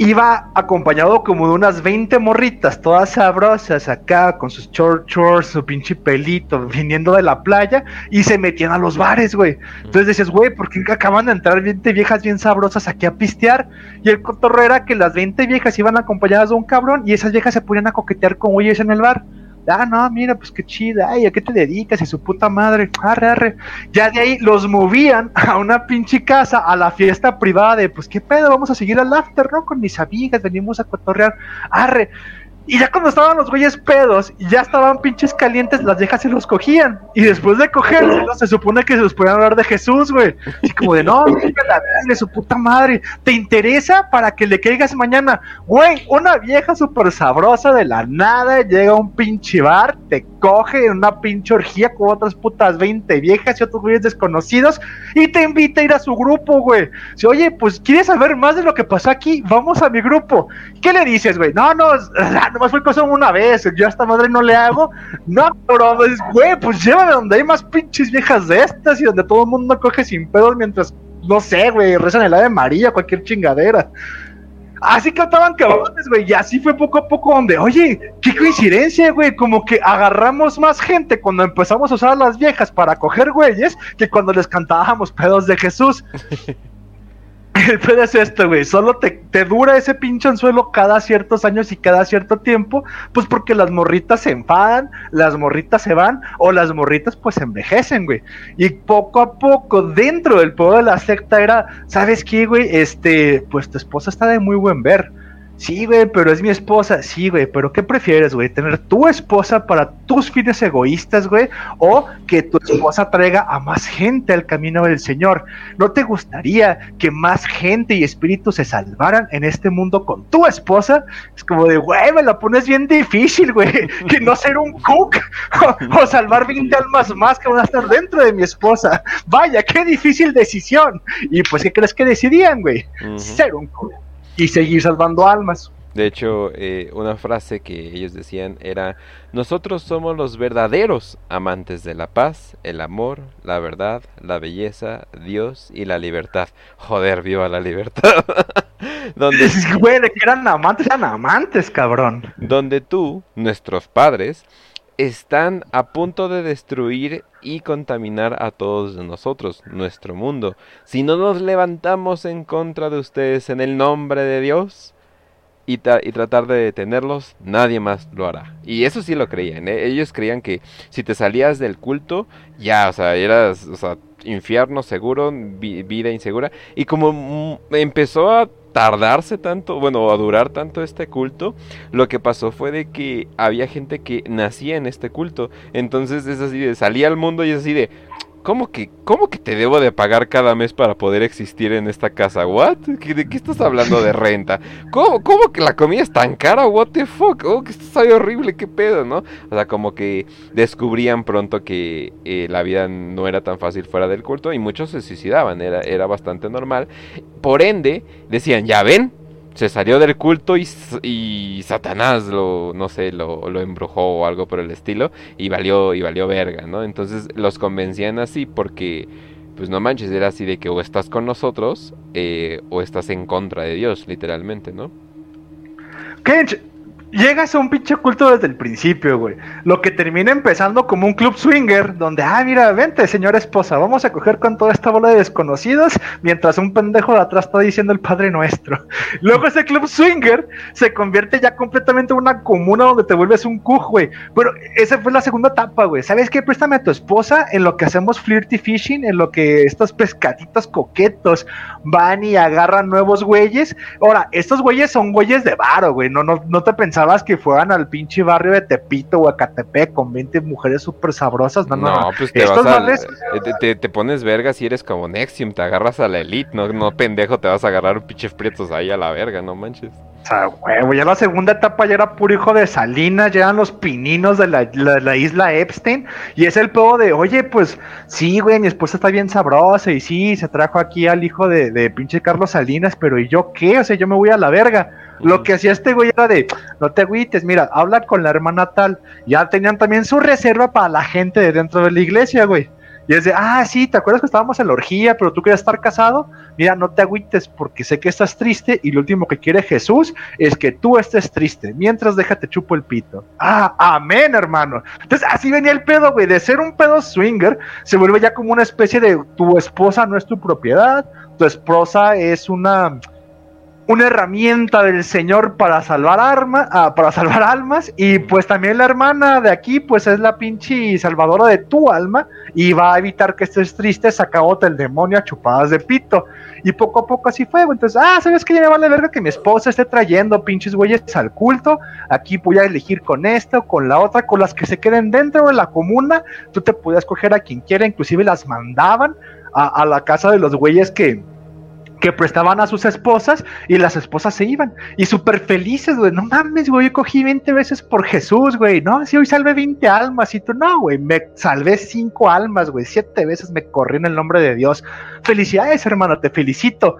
Speaker 2: iba acompañado como de unas 20 morritas, todas sabrosas acá, con sus short shorts, su pinche pelito, viniendo de la playa, y se metían a los bares, güey. Entonces decías, güey, ¿por qué acaban de entrar 20 viejas bien sabrosas aquí a pistear? Y el cotorro era que las 20 viejas iban acompañadas de un cabrón, y esas viejas se ponían a coquetear con güeyes en el bar ah, no, mira, pues qué chida, ay, ¿a qué te dedicas? Y su puta madre, arre, arre. Ya de ahí los movían a una pinche casa, a la fiesta privada de, pues qué pedo, vamos a seguir al after, ¿no? Con mis amigas, venimos a cotorrear, arre. Y ya cuando estaban los güeyes pedos y ya estaban pinches calientes, las viejas se los cogían. Y después de cogérselos, se supone que se los podían hablar de Jesús, güey. Y como de, no, la de su puta madre. ¿Te interesa para que le caigas mañana? Güey, una vieja súper sabrosa de la nada llega a un pinche bar, te coge en una pinche orgía con otras putas 20 viejas y otros güeyes desconocidos y te invita a ir a su grupo, güey. Si, oye, pues, ¿quieres saber más de lo que pasó aquí? Vamos a mi grupo. ¿Qué le dices, güey? No, no, nomás fue cosa una vez, yo a esta madre no le hago. No, pero, pues, güey, pues llévame donde hay más pinches viejas de estas y donde todo el mundo coge sin pedos mientras, no sé, güey, rezan el ave María, cualquier chingadera. Así cantaban cabrones, güey. Y así fue poco a poco donde, oye, qué coincidencia, güey. Como que agarramos más gente cuando empezamos a usar a las viejas para coger güeyes que cuando les cantábamos pedos de Jesús. El pedo es esto, güey. Solo te, te, dura ese pinche anzuelo cada ciertos años y cada cierto tiempo. Pues porque las morritas se enfadan, las morritas se van, o las morritas pues envejecen, güey. Y poco a poco, dentro del pueblo de la secta era, ¿sabes qué, güey? Este, pues tu esposa está de muy buen ver Sí, güey, pero es mi esposa. Sí, güey, pero ¿qué prefieres, güey? ¿Tener tu esposa para tus fines egoístas, güey? ¿O que tu esposa traiga a más gente al camino del Señor? ¿No te gustaría que más gente y espíritus se salvaran en este mundo con tu esposa? Es como de, güey, me la pones bien difícil, güey. Que no ser un cook o, salvar 20 almas más que van a estar dentro de mi esposa. Vaya, qué difícil decisión. Y pues, ¿qué crees que decidían, güey? Ser un cook y seguir salvando almas.
Speaker 1: De hecho, eh, una frase que ellos decían era, nosotros somos los verdaderos amantes de la paz, el amor, la verdad, la belleza, Dios y la libertad. Joder, viva la libertad.
Speaker 2: donde, Güey, que eran amantes, eran amantes, cabrón.
Speaker 1: Donde tú, nuestros padres, están a punto de destruir y contaminar a todos nosotros, nuestro mundo. Si no nos levantamos en contra de ustedes en el nombre de Dios y, y tratar de detenerlos, nadie más lo hará. Y eso sí lo creían. ¿eh? Ellos creían que si te salías del culto, ya, o sea, eras, o sea, infierno seguro, vida insegura. Y como empezó a tardarse tanto, bueno, a durar tanto este culto, lo que pasó fue de que había gente que nacía en este culto. Entonces es así de salía al mundo y es así de, ¿Cómo que, ¿Cómo que te debo de pagar cada mes para poder existir en esta casa? ¿What? ¿De qué estás hablando de renta? ¿Cómo, cómo que la comida es tan cara? ¿What the fuck? Oh, que esto horrible, qué pedo, ¿no? O sea, como que descubrían pronto que eh, la vida no era tan fácil fuera del culto y muchos se suicidaban, era, era bastante normal. Por ende, decían, ya ven, se salió del culto y, y Satanás lo, no sé, lo, lo, embrujó o algo por el estilo y valió, y valió verga, ¿no? Entonces los convencían así porque, pues no manches, era así de que o estás con nosotros eh, o estás en contra de Dios, literalmente, ¿no?
Speaker 2: Llegas a un pinche culto desde el principio, güey. Lo que termina empezando como un club swinger, donde, ah, mira, vente, señora esposa, vamos a coger con toda esta bola de desconocidos, mientras un pendejo de atrás está diciendo el Padre Nuestro. Luego ese club swinger se convierte ya completamente en una comuna donde te vuelves un cuj, güey. Pero esa fue la segunda etapa, güey. ¿Sabes qué? Préstame a tu esposa en lo que hacemos flirty fishing, en lo que estos pescaditos coquetos van y agarran nuevos güeyes. Ahora, estos güeyes son güeyes de varo, güey. No, no, no te pensaba que fueran al pinche barrio de Tepito o Acatepec con 20 mujeres súper sabrosas. No, no,
Speaker 1: no, pues te, vas eh, te, pones verga si eres como Nexium, te agarras a la elite, no, no pendejo, te vas a agarrar un pinche prietos ahí a la verga, no manches.
Speaker 2: O sea, huevo, ya la segunda etapa ya era puro hijo de Salinas, ya eran los pininos de la, isla Epstein. Y es el pedo de, oye, pues sí, güey, mi esposa está bien sabrosa y sí, se trajo aquí al hijo de, de pinche Carlos Salinas, pero ¿y yo qué? O sea, yo me voy a la verga. Lo que hacía este güey era de, no te agüites, mira, habla con la hermana tal. Ya tenían también su reserva para la gente de dentro de la iglesia, güey. Y es de, ah, sí, ¿te acuerdas que estábamos en la orgía, pero tú querías estar casado? Mira, no te agüites porque sé que estás triste y lo último que quiere Jesús es que tú estés triste. Mientras déjate chupo el pito. Ah, amén, hermano. Entonces, así venía el pedo, güey. De ser un pedo swinger, se vuelve ya como una especie de tu esposa no es tu propiedad, tu esposa es una una herramienta del Señor para salvar armas, ah, para salvar almas y pues también la hermana de aquí pues es la pinche salvadora de tu alma y va a evitar que estés triste, sacabote el demonio a chupadas de pito y poco a poco así fue, entonces, ah, ¿sabes qué? Ya me vale verga que mi esposa esté trayendo pinches güeyes al culto, aquí voy a elegir con esta o con la otra, con las que se queden dentro de la comuna, tú te podías coger a quien quiera, inclusive las mandaban a, a la casa de los güeyes que que prestaban a sus esposas y las esposas se iban. Y súper felices, güey. No mames, güey, yo cogí 20 veces por Jesús, güey. No, si hoy salvé 20 almas. Y tú, no, güey, me salvé 5 almas, güey. 7 veces me corrí en el nombre de Dios. Felicidades, hermano, te felicito.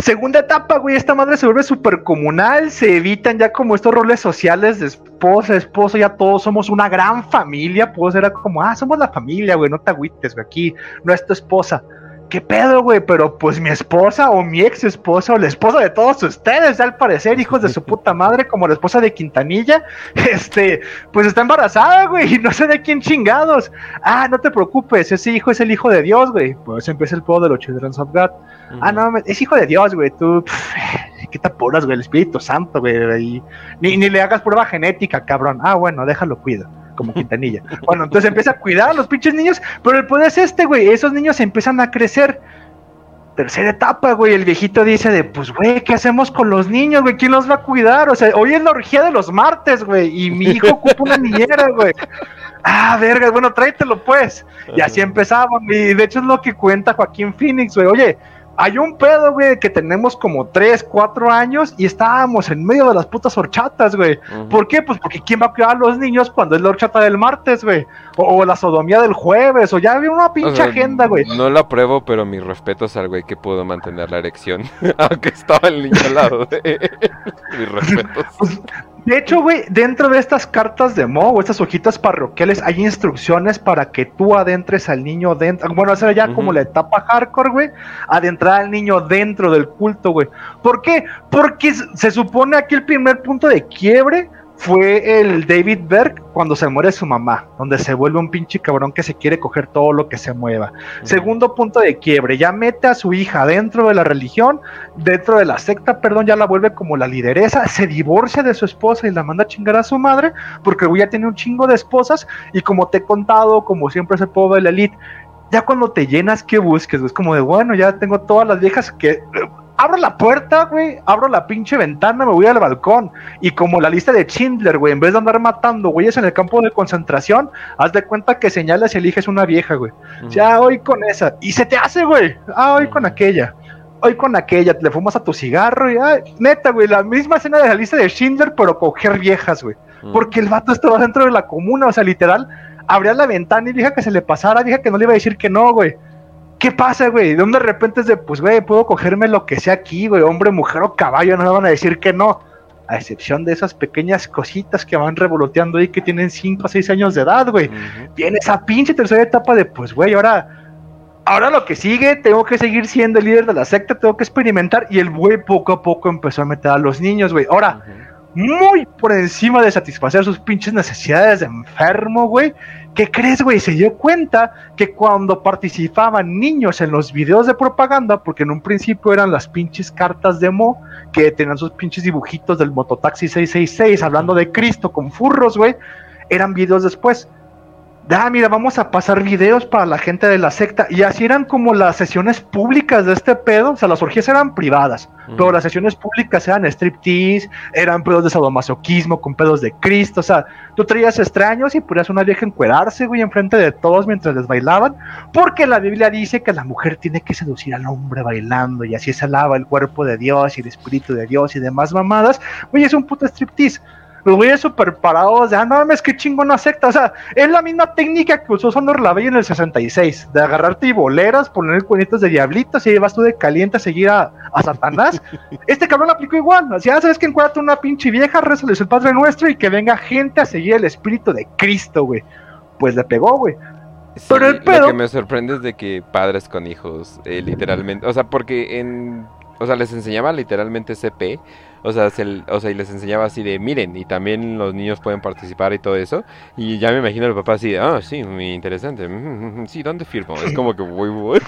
Speaker 2: Segunda etapa, güey, esta madre se vuelve súper comunal, se evitan ya como estos roles sociales de esposa, esposo, ya todos somos una gran familia, pues era como, ah, somos la familia, güey, no te agüites, güey, aquí no es tu esposa. ¿Qué pedo, güey? Pero pues mi esposa o mi ex esposa o la esposa de todos ustedes, al parecer, hijos de su puta madre, como la esposa de Quintanilla, este, pues está embarazada, güey, y no sé de quién chingados. Ah, no te preocupes, ese hijo es el hijo de Dios, güey. Pues empieza el juego de los Children of God. Ah, no, es hijo de Dios, güey, tú, ¿qué te apuras, güey? El Espíritu Santo, güey, ni, ni le hagas prueba genética, cabrón. Ah, bueno, déjalo, cuida como Quintanilla. Bueno, entonces empieza a cuidar a los pinches niños, pero el poder es este, güey. Esos niños empiezan a crecer. Tercera etapa, güey. El viejito dice de, pues, güey, ¿qué hacemos con los niños, güey? ¿Quién los va a cuidar? O sea, hoy es la orgía de los martes, güey. Y mi hijo ocupa una niñera, güey. Ah, verga, bueno, tráetelo pues. Y así empezaban. Y de hecho es lo que cuenta Joaquín Phoenix, güey. Oye, hay un pedo, güey, que tenemos como 3, 4 años y estábamos en medio de las putas horchatas, güey. ¿Por qué? Pues porque ¿quién va a cuidar a los niños cuando es la horchata del martes, güey? O, la sodomía del jueves, o ya había una pinche agenda, güey.
Speaker 1: No la pruebo, pero mis respetos al güey que pudo mantener la erección, aunque estaba el niño al lado. mis respetos.
Speaker 2: De hecho, güey, dentro de estas cartas de Mo o estas hojitas parroquiales hay instrucciones para que tú adentres al niño dentro. Bueno, esa ya como la etapa hardcore, güey. Adentrar al niño dentro del culto, güey. ¿Por qué? Porque se supone aquí el primer punto de quiebre fue el David Berg cuando se muere su mamá, donde se vuelve un pinche cabrón que se quiere coger todo lo que se mueva. Segundo punto de quiebre, ya mete a su hija dentro de la religión, dentro de la secta, perdón, ya la vuelve como la lideresa, se divorcia de su esposa y la manda a chingar a su madre, porque ya tiene un chingo de esposas, y como te he contado, como siempre es el pueblo de la elite, ya cuando te llenas, ¿qué busques? Es como de, bueno, ya tengo todas las viejas que abro la puerta, güey, abro la pinche ventana, me voy al balcón. Y como la lista de Schindler, güey, en vez de andar matando güeyes en el campo de concentración, haz de cuenta que señalas y eliges una vieja, güey. Ya hoy con esa. Y se te hace, güey. Ah, hoy con aquella. Hoy con aquella, le fumas a tu cigarro y, ay, neta, güey, la misma escena de la lista de Schindler, pero coger viejas, güey. Porque el vato estaba dentro de la comuna, o sea, literal, abría la ventana y dije que se le pasara, dije que no le iba a decir que no, güey. ¿Qué pasa, güey? De de repente es de, pues, güey, puedo cogerme lo que sea aquí, güey, hombre, mujer o caballo, no me van a decir que no. A excepción de esas pequeñas cositas que van revoloteando ahí que tienen 5 o 6 años de edad, güey. Viene esa pinche tercera etapa de, pues, güey, ahora ahora lo que sigue, tengo que seguir siendo el líder de la secta, tengo que experimentar. Y el güey poco a poco empezó a meter a los niños, güey. Ahora, muy por encima de satisfacer sus pinches necesidades de enfermo, güey. ¿Qué crees, güey? Se dio cuenta que cuando participaban niños en los videos de propaganda, porque en un principio eran las pinches cartas de Mo, que tenían sus pinches dibujitos del Mototaxi 666 hablando de Cristo con furros, güey, eran videos después ah, mira, vamos a pasar videos para la gente de la secta. Y así eran como las sesiones públicas de este pedo. O sea, las orgías eran privadas, pero las sesiones públicas eran striptease, eran pedos de sadomasoquismo con pedos de Cristo. O sea, tú traías extraños y podías una vieja encuerarse, güey, enfrente de todos mientras les bailaban. Porque la Biblia dice que la mujer tiene que seducir al hombre bailando y así se alaba el cuerpo de Dios y el espíritu de Dios y demás mamadas. Güey, es un puto striptease los güeyes super parados de, ah, no mames, qué chingona secta. O sea, es la misma técnica que usó Sonor Lavey en el 66, de agarrarte y boleras, poner cuenitos de diablitos y llevas tú de caliente a seguir a, Satanás. este cabrón lo aplicó igual. Así, ah, sabes que encuentra una pinche vieja, rezales el Padre Nuestro y que venga gente a seguir el espíritu de Cristo, güey. Pues le pegó, güey.
Speaker 1: Pero el pedo... Lo que me sorprende es de que padres con hijos, eh, literalmente, o sea, porque en, o sea, les enseñaba literalmente CP, o sea, o sea, y les enseñaba así de, miren, y también los niños pueden participar y todo eso. Y ya me imagino el papá así de, ah, sí, muy interesante. Sí, ¿dónde firmo? Es como que, voy, voy.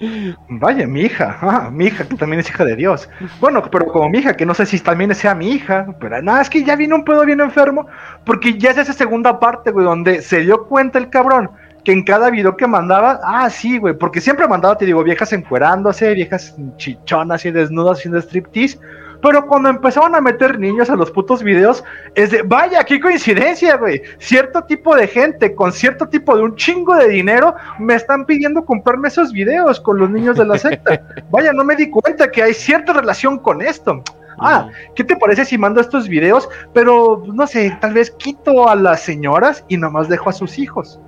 Speaker 2: Vaya, mi hija, ah, mi hija que también es hija de Dios. Bueno, pero como mi hija, que no sé si también sea mi hija, pero nada, es que ya vino un pedo bien enfermo, porque ya es esa segunda parte, güey, donde se dio cuenta el cabrón que en cada video que mandaba, ah, sí, güey, porque siempre mandaba, te digo, viejas encuerándose, viejas chichonas y desnudas haciendo striptease, pero cuando empezaban a meter niños a los putos videos, es de, vaya, qué coincidencia, güey. Cierto tipo de gente con cierto tipo de un chingo de dinero me están pidiendo comprarme esos videos con los niños de la secta. Vaya, no me di cuenta que hay cierta relación con esto. Ah, ¿qué te parece si mando estos videos? Pero, no sé, tal vez quito a las señoras y nomás dejo a sus hijos.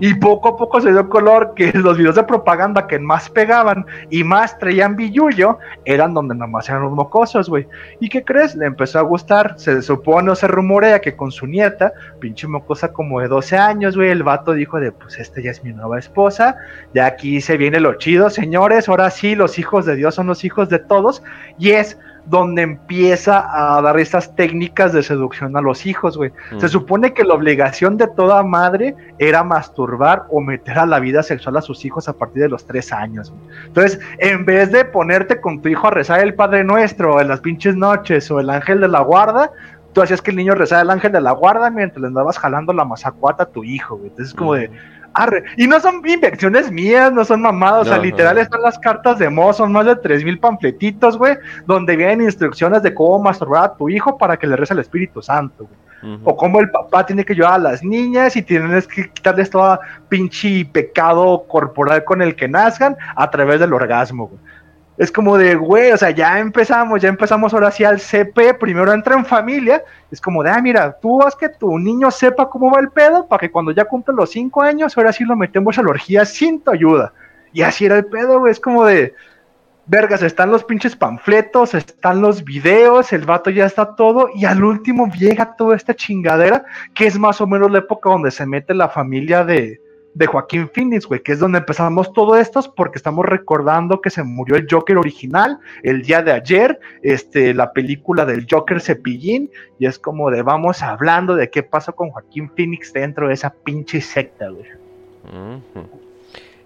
Speaker 2: Y poco a poco se dio color que los videos de propaganda que más pegaban y más traían billuyo eran donde nomás eran los mocosos, güey. ¿Y qué crees? Le empezó a gustar. Se supone o se rumorea que con su nieta, pinche mocosa como de 12 años, güey, el vato dijo de, pues esta ya es mi nueva esposa. Ya aquí se viene lo chido, señores. Ahora sí, los hijos de Dios son los hijos de todos. Y es donde empieza a dar estas técnicas de seducción a los hijos, güey. Se supone que la obligación de toda madre era masturbar o meter a la vida sexual a sus hijos a partir de los tres años. Entonces, en vez de ponerte con tu hijo a rezar el Padre Nuestro en las pinches noches o el ángel de la guarda, tú hacías que el niño rezara el ángel de la guarda mientras le andabas jalando la mazacuata a tu hijo, güey. Entonces, es como de y no son invenciones mías, no son mamadas, o sea, literal están las cartas de Mo, son más de 3000 panfletitos, güey, donde vienen instrucciones de cómo masturbar a tu hijo para que le reza el Espíritu Santo, güey. O cómo el papá tiene que ayudar a las niñas y tienes que quitarles todo pinche pecado corporal con el que nazcan a través del orgasmo, güey. Es como de, güey, o sea, ya empezamos, ya empezamos ahora sí al CP, primero entra en familia, es como de, ah, mira, tú haz que tu niño sepa cómo va el pedo, para que cuando ya cumpla los cinco años, ahora sí lo metemos a la orgía sin tu ayuda. Y así era el pedo, güey, es como de, vergas, están los pinches panfletos, están los videos, el vato ya está todo, y al último llega toda esta chingadera, que es más o menos la época donde se mete la familia de, de Joaquín Phoenix, güey, que es donde empezamos todo esto, porque estamos recordando que se murió el Joker original el día de ayer, este, la película del Joker Cepillín, y es como de vamos hablando de qué pasó con Joaquín Phoenix dentro de esa pinche secta, güey.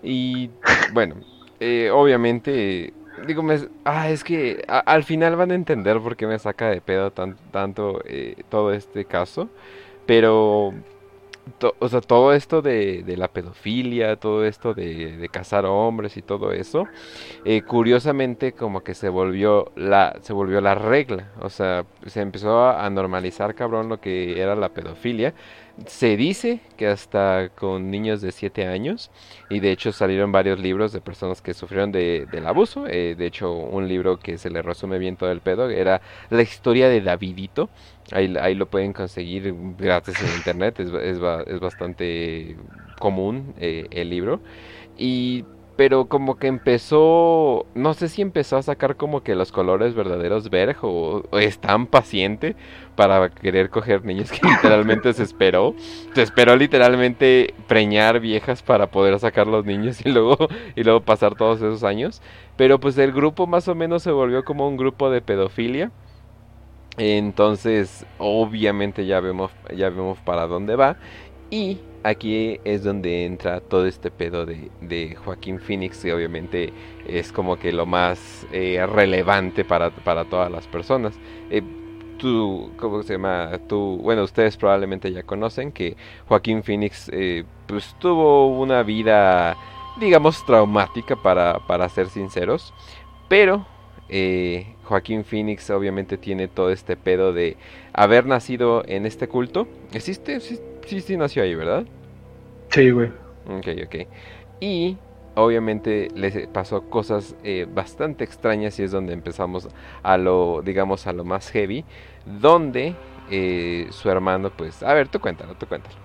Speaker 1: Y bueno, eh, obviamente, digo, ah, es que al final van a entender por qué me saca de pedo tanto eh, todo este caso, pero o sea, todo esto de, la pedofilia, todo esto de, de cazar hombres y todo eso, eh, curiosamente como que se volvió la se volvió la regla, o sea, se empezó a normalizar cabrón lo que era la pedofilia se dice que hasta con niños de 7 años, y de hecho salieron varios libros de personas que sufrieron de, del abuso, eh, de hecho un libro que se le resume bien todo el pedo, era la historia de Davidito, ahí, ahí lo pueden conseguir gratis en internet, es, es, es bastante común eh, el libro, y pero como que empezó, no sé si empezó a sacar como que los colores verdaderos Berg o, es tan paciente para querer coger niños que literalmente se esperó. Se esperó literalmente preñar viejas para poder sacar los niños y luego, y luego pasar todos esos años. Pero pues el grupo más o menos se volvió como un grupo de pedofilia. Entonces, obviamente ya vemos, ya vemos para dónde va. Y aquí es donde entra todo este pedo de, Joaquín Phoenix, que obviamente es como que lo más eh, relevante para, todas las personas. Eh, tú, ¿cómo se llama? Tú, bueno, ustedes probablemente ya conocen que Joaquín Phoenix eh, pues tuvo una vida, digamos, traumática para, para ser sinceros, pero Joaquín Phoenix obviamente tiene todo este pedo de haber nacido en este culto. ¿Existe? ¿Existe? Sí, sí, nació ahí, ¿verdad?
Speaker 2: Sí, güey.
Speaker 1: Ok, ok. Y obviamente le pasó cosas eh, bastante extrañas y es donde empezamos a lo, digamos, a lo más heavy, donde eh, su hermano, pues, a ver, tú cuéntalo, tú cuéntalo.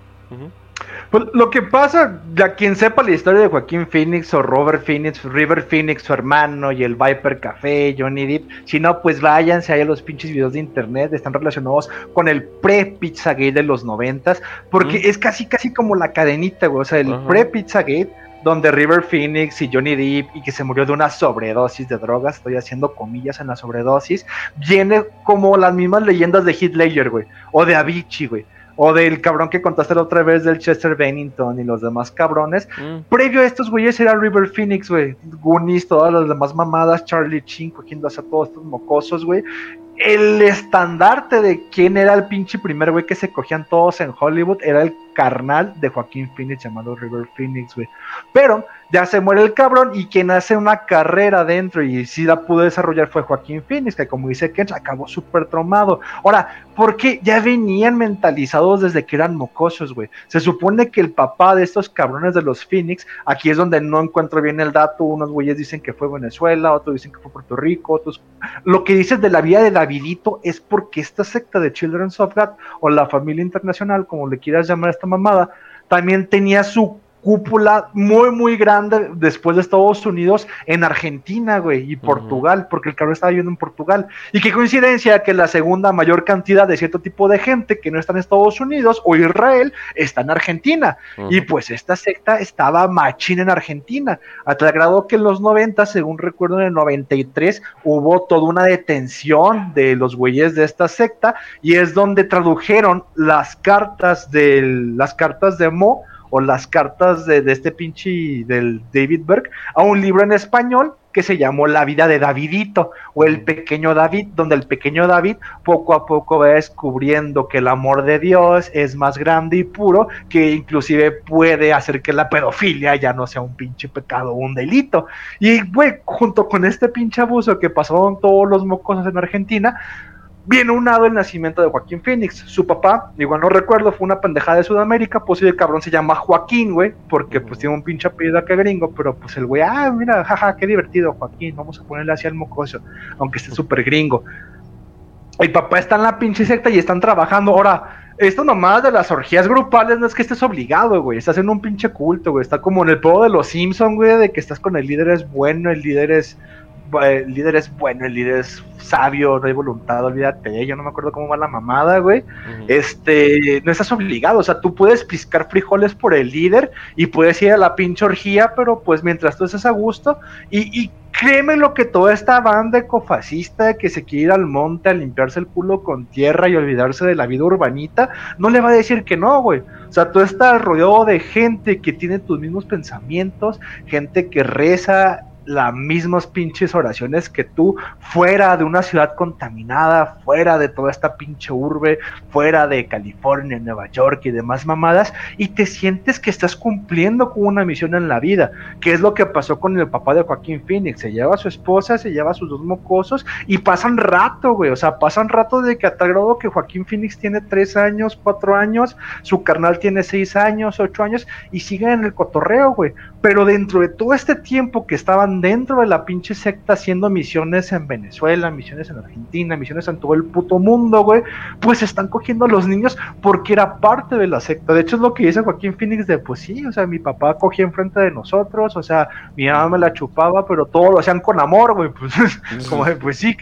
Speaker 2: Pues lo que pasa, ya quien sepa la historia de Joaquín Phoenix o Robert Phoenix, River Phoenix, su hermano y el Viper Café, Johnny Depp, si no, pues váyanse ahí a los pinches videos de internet, están relacionados con el pre-Pizzagate de los noventas, porque es casi, casi como la cadenita, güey, o sea, el pre-Pizzagate donde River Phoenix y Johnny Depp y que se murió de una sobredosis de drogas, estoy haciendo comillas en la sobredosis, viene como las mismas leyendas de Heath Ledger, güey, o de Avicii, güey o del cabrón que contaste la otra vez del Chester Bennington y los demás cabrones. Mm. Previo a estos güeyes era River Phoenix, güey. Goonies, todas las demás mamadas, Charlie Chin cogiendo a todos estos mocosos, güey. El estandarte de quién era el pinche primer güey que se cogían todos en Hollywood era el carnal de Joaquín Phoenix llamado River Phoenix, güey. Pero ya se muere el cabrón y quien hace una carrera dentro y sí la pudo desarrollar fue Joaquín Phoenix, que como dice Ken, acabó súper traumado. Ahora, porque ya venían mentalizados desde que eran mocosos, güey. Se supone que el papá de estos cabrones de los Phoenix, aquí es donde no encuentro bien el dato, unos güeyes dicen que fue Venezuela, otros dicen que fue Puerto Rico, otros... Lo que dices de la vida de Davidito es porque esta secta de Children's of God, o la familia internacional, como le quieras llamar mamada, también tenía su cúpula muy, muy grande después de Estados Unidos en Argentina, güey, y Portugal, porque el cabrón estaba viviendo en Portugal. Y qué coincidencia que la segunda mayor cantidad de cierto tipo de gente que no está en Estados Unidos o Israel está en Argentina. Y pues esta secta estaba machín en Argentina, a tal grado que en los 90, según recuerdo en el 93, hubo toda una detención de los güeyes de esta secta y es donde tradujeron las cartas de las cartas de Mo o las cartas de, este pinche del David Berg a un libro en español que se llamó La vida de Davidito o El pequeño David, donde el pequeño David poco a poco va descubriendo que el amor de Dios es más grande y puro, que inclusive puede hacer que la pedofilia ya no sea un pinche pecado o un delito. Y, güey, junto con este pinche abuso que pasaron todos los mocosos en Argentina, Viene unado el nacimiento de Joaquín Phoenix. Su papá, igual no recuerdo, fue una pendejada de Sudamérica, pues el cabrón se llama Joaquín, güey, porque pues tiene un pinche apellido que gringo, pero pues el güey, ah, mira, jaja, qué divertido, Joaquín, vamos a ponerle así al mocoso, aunque esté súper gringo. El papá está en la pinche secta y están trabajando. Ahora, esto nomás de las orgías grupales no es que estés obligado, güey. Estás en un pinche culto, güey. Está como en el juego de los Simpsons, güey, de que estás con el líder es bueno, el líder es el líder es bueno, el líder es sabio, no hay voluntad, olvídate, yo no me acuerdo cómo va la mamada, güey. Este, no estás obligado, o sea, tú puedes piscar frijoles por el líder y puedes ir a la pinche orgía, pero pues mientras tú estés a gusto y, y créeme lo que toda esta banda ecofascista que se quiere ir al monte a limpiarse el culo con tierra y olvidarse de la vida urbanita, no le va a decir que no, güey. O sea, tú estás rodeado de gente que tiene tus mismos pensamientos, gente que reza las mismas pinches oraciones que tú, fuera de una ciudad contaminada, fuera de toda esta pinche urbe, fuera de California, Nueva York y demás mamadas, y te sientes que estás cumpliendo con una misión en la vida, que es lo que pasó con el papá de Joaquín Phoenix, se lleva a su esposa, se lleva a sus dos mocosos, y pasan rato, güey, o sea, pasan rato de que a tal grado que Joaquín Phoenix tiene tres años, cuatro años, su carnal tiene seis años, ocho años, y siguen en el cotorreo, güey, pero dentro de todo este tiempo que estaban dentro de la pinche secta haciendo misiones en Venezuela, misiones en Argentina, misiones en todo el puto mundo, güey, pues están cogiendo a los niños porque era parte de la secta. De hecho, es lo que dice Joaquín Phoenix de, pues sí, o sea, mi papá cogía enfrente de nosotros, o sea, mi mamá me la chupaba, pero todo lo hacían con amor, güey, pues, como pues sí,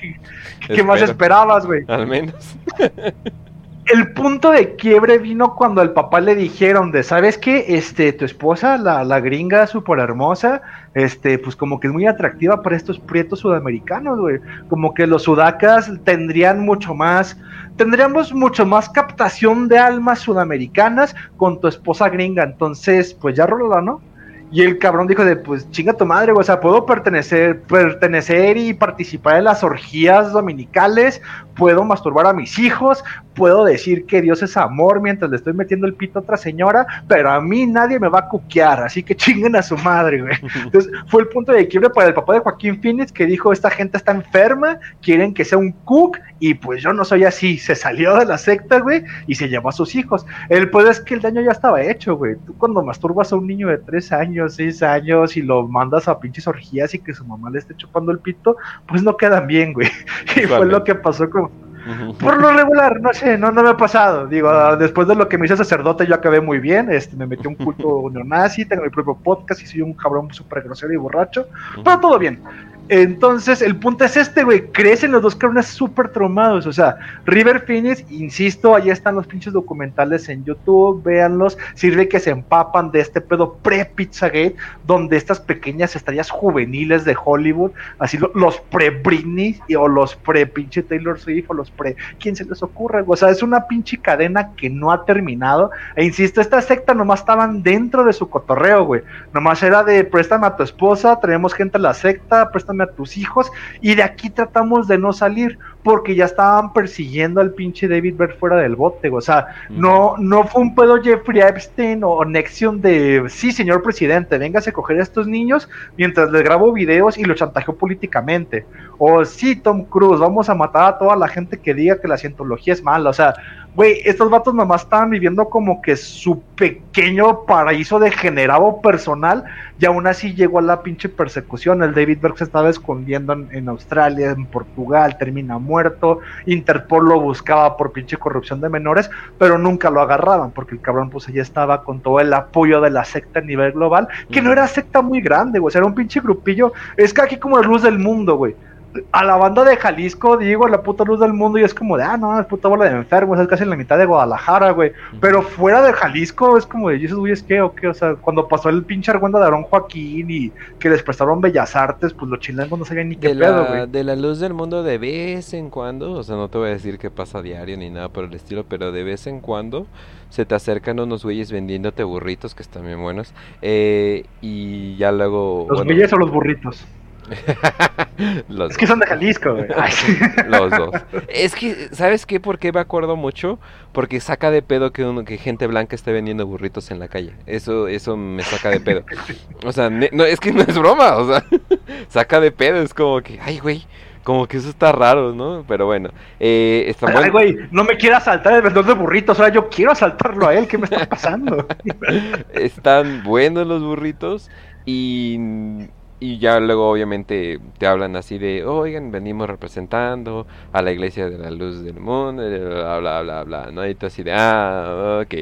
Speaker 2: ¿qué, más esperabas, güey?
Speaker 1: Al menos.
Speaker 2: el punto de quiebre vino cuando al papá le dijeron de, ¿sabes qué? Este, tu esposa, la, la gringa súper hermosa, este, pues como que es muy atractiva para estos prietos sudamericanos, güey. Como que los sudacas tendrían mucho más, tendríamos mucho más captación de almas sudamericanas con tu esposa gringa. Entonces, pues ya rola, ¿no? Y el cabrón dijo de, pues chinga tu madre, o sea, puedo pertenecer, pertenecer y participar en las orgías dominicales, puedo masturbar a mis hijos, puedo decir que Dios es amor mientras le estoy metiendo el pito a otra señora, pero a mí nadie me va a cuquear, así que chinguen a su madre, güey. Entonces fue el punto de quiebre para el papá de Joaquín Phoenix que dijo, esta gente está enferma, quieren que sea un cook, y pues yo no soy así. Se salió de la secta, güey, y se llevó a sus hijos. El poder es que el daño ya estaba hecho, güey. Tú cuando masturbas a un niño de 3 años, 6 años, y lo mandas a pinches orgías y que su mamá le esté chupando el pito, pues no quedan bien, güey. Y fue lo que pasó con por lo regular, no sé, no, no me ha pasado. Digo, después de lo que me hice sacerdote, yo acabé muy bien. Este, me metí un culto neonazi, tengo mi propio podcast y soy un cabrón súper grosero y borracho. Pero todo bien. Entonces, el punto es este, güey. Crecen los dos cabrones súper traumados. O sea, River Phoenix, insisto, ahí están los pinches documentales en YouTube. Véanlos. Sirve que se empapan de este pedo pre-Pizzagate, donde estas pequeñas estrellas juveniles de Hollywood, así los pre-Britney o los pre-pinche Taylor Swift o los pre. ¿Quién se les ocurre? O sea, es una pinche cadena que no ha terminado. E insisto, esta secta nomás estaban dentro de su cotorreo, güey. Nomás era de préstame a tu esposa, tenemos gente a la secta, préstame a tus hijos y de aquí tratamos de no salir porque ya estaban persiguiendo al pinche David Berg fuera del bote, o sea, no, no fue un pedo Jeffrey Epstein o Nexion de, sí, señor presidente, véngase a coger a estos niños mientras les grabo videos y los chantajeó políticamente. O sí, Tom Cruise, vamos a matar a toda la gente que diga que la cientología es mala, o sea, güey, estos vatos nomás estaban viviendo como que su pequeño paraíso degenerado personal y aún así llegó a la pinche persecución. El David Berg se estaba escondiendo en, Australia, en Portugal, termina muerto. Interpol lo buscaba por pinche corrupción de menores, pero nunca lo agarraban porque el cabrón pues ya estaba con todo el apoyo de la secta a nivel global, que no era secta muy grande, güey, era un pinche grupillo. Es que aquí como la luz del mundo, güey a la banda de Jalisco, digo, la puta luz del mundo, y es como de, ah, no, es puta bola de enfermos, es casi en la mitad de Guadalajara, güey. Pero fuera de Jalisco, es como de, ¿y esos güeyes qué o qué? O sea, cuando pasó el pinche argüenda de Aaron Joaquín y que les prestaron Bellas Artes, pues los chilenos no sabían ni qué pedo, güey.
Speaker 1: De la luz del mundo de vez en cuando, o sea, no te voy a decir que pasa a diario ni nada por el estilo, pero de vez en cuando se te acercan unos güeyes vendiéndote burritos que están bien buenos. Eh, y ya luego.
Speaker 2: ¿Los güeyes o los burritos? es que son de Jalisco, güey.
Speaker 1: Los dos. Es que, ¿sabes qué? ¿Por qué me acuerdo mucho? Porque saca de pedo que, uno, que gente blanca esté vendiendo burritos en la calle. Eso, eso me saca de pedo. O sea, no, es que no es broma. O sea, saca de pedo. Es como que, ay, güey. Como que eso está raro, ¿no? Pero bueno. Eh,
Speaker 2: ay, güey, no me quiera asaltar el vendedor de burritos. Ahora yo quiero asaltarlo a él. ¿Qué me está pasando?
Speaker 1: Están buenos los burritos. Y y ya luego obviamente te hablan así de, oigan, venimos representando a la iglesia de la luz del mundo, bla, bla, bla, bla, ¿no? Y tú así de, ah, ok,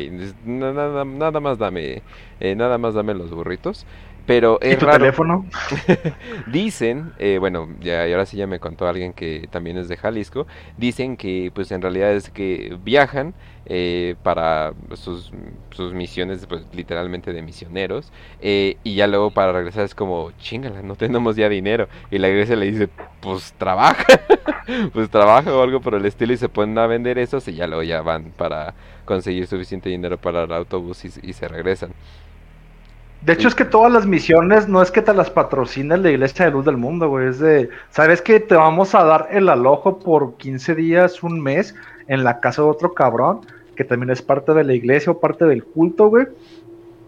Speaker 1: nada, nada más dame, eh, nada más dame los burritos. Pero es raro.
Speaker 2: teléfono?
Speaker 1: dicen, eh, bueno, ya, y ahora sí ya me contó alguien que también es de Jalisco, dicen que pues en realidad es que viajan eh, para sus, sus, misiones, pues literalmente de misioneros, eh, y ya luego para regresar es como, chingala, no tenemos ya dinero. Y la iglesia le dice, pues trabaja, pues trabaja o algo por el estilo y se ponen a vender esos y ya luego ya van para conseguir suficiente dinero para el autobús y se regresan.
Speaker 2: De hecho, es que todas las misiones no es que te las patrocine la Iglesia de Luz del Mundo, güey. Es de, ¿sabes que Te vamos a dar el alojo por 15 días, un mes, en la casa de otro cabrón, que también es parte de la iglesia o parte del culto, güey.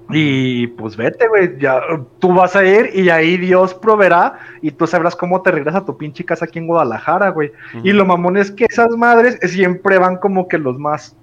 Speaker 2: Y pues vete, güey, ya tú vas a ir y ahí Dios proveerá y tú sabrás cómo te regresas a tu pinche casa aquí en Guadalajara, güey. Y lo mamón es que esas madres siempre van como que los más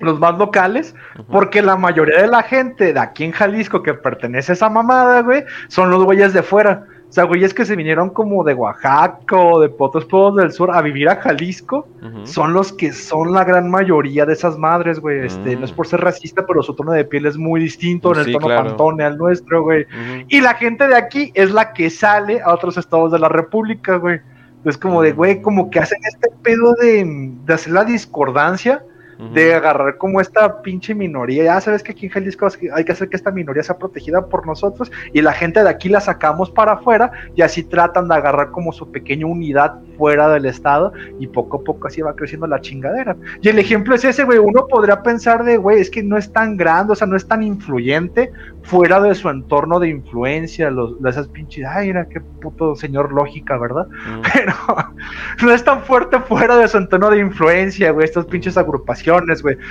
Speaker 2: los más locales, porque la mayoría de la gente de aquí en Jalisco que pertenece a esa mamada, güey, son los güeyes de fuera. O sea, güeyes que se vinieron como de Oaxaca o de otros pueblos del sur a vivir a Jalisco, son los que son la gran mayoría de esas madres, güey. Este, no es por ser racista, pero su tono de piel es muy distinto, en el tono pantone al nuestro, güey. Y la gente de aquí es la que sale a otros estados de la República, güey. Es como de, güey, como que hacen este pedo de, de hacer la discordancia de agarrar como esta pinche minoría. Ya sabes que aquí en Jalisco hay que hacer que esta minoría sea protegida por nosotros y la gente de aquí la sacamos para afuera y así tratan de agarrar como su pequeña unidad fuera del estado y poco a poco así va creciendo la chingadera. Y el ejemplo es ese, güey. Uno podría pensar de, güey, es que no es tan grande, o sea, no es tan influyente fuera de su entorno de influencia, los, esas pinches, ay, mira qué puto señor lógica, ¿verdad? Pero no es tan fuerte fuera de su entorno de influencia, güey, estas pinches agrupaciones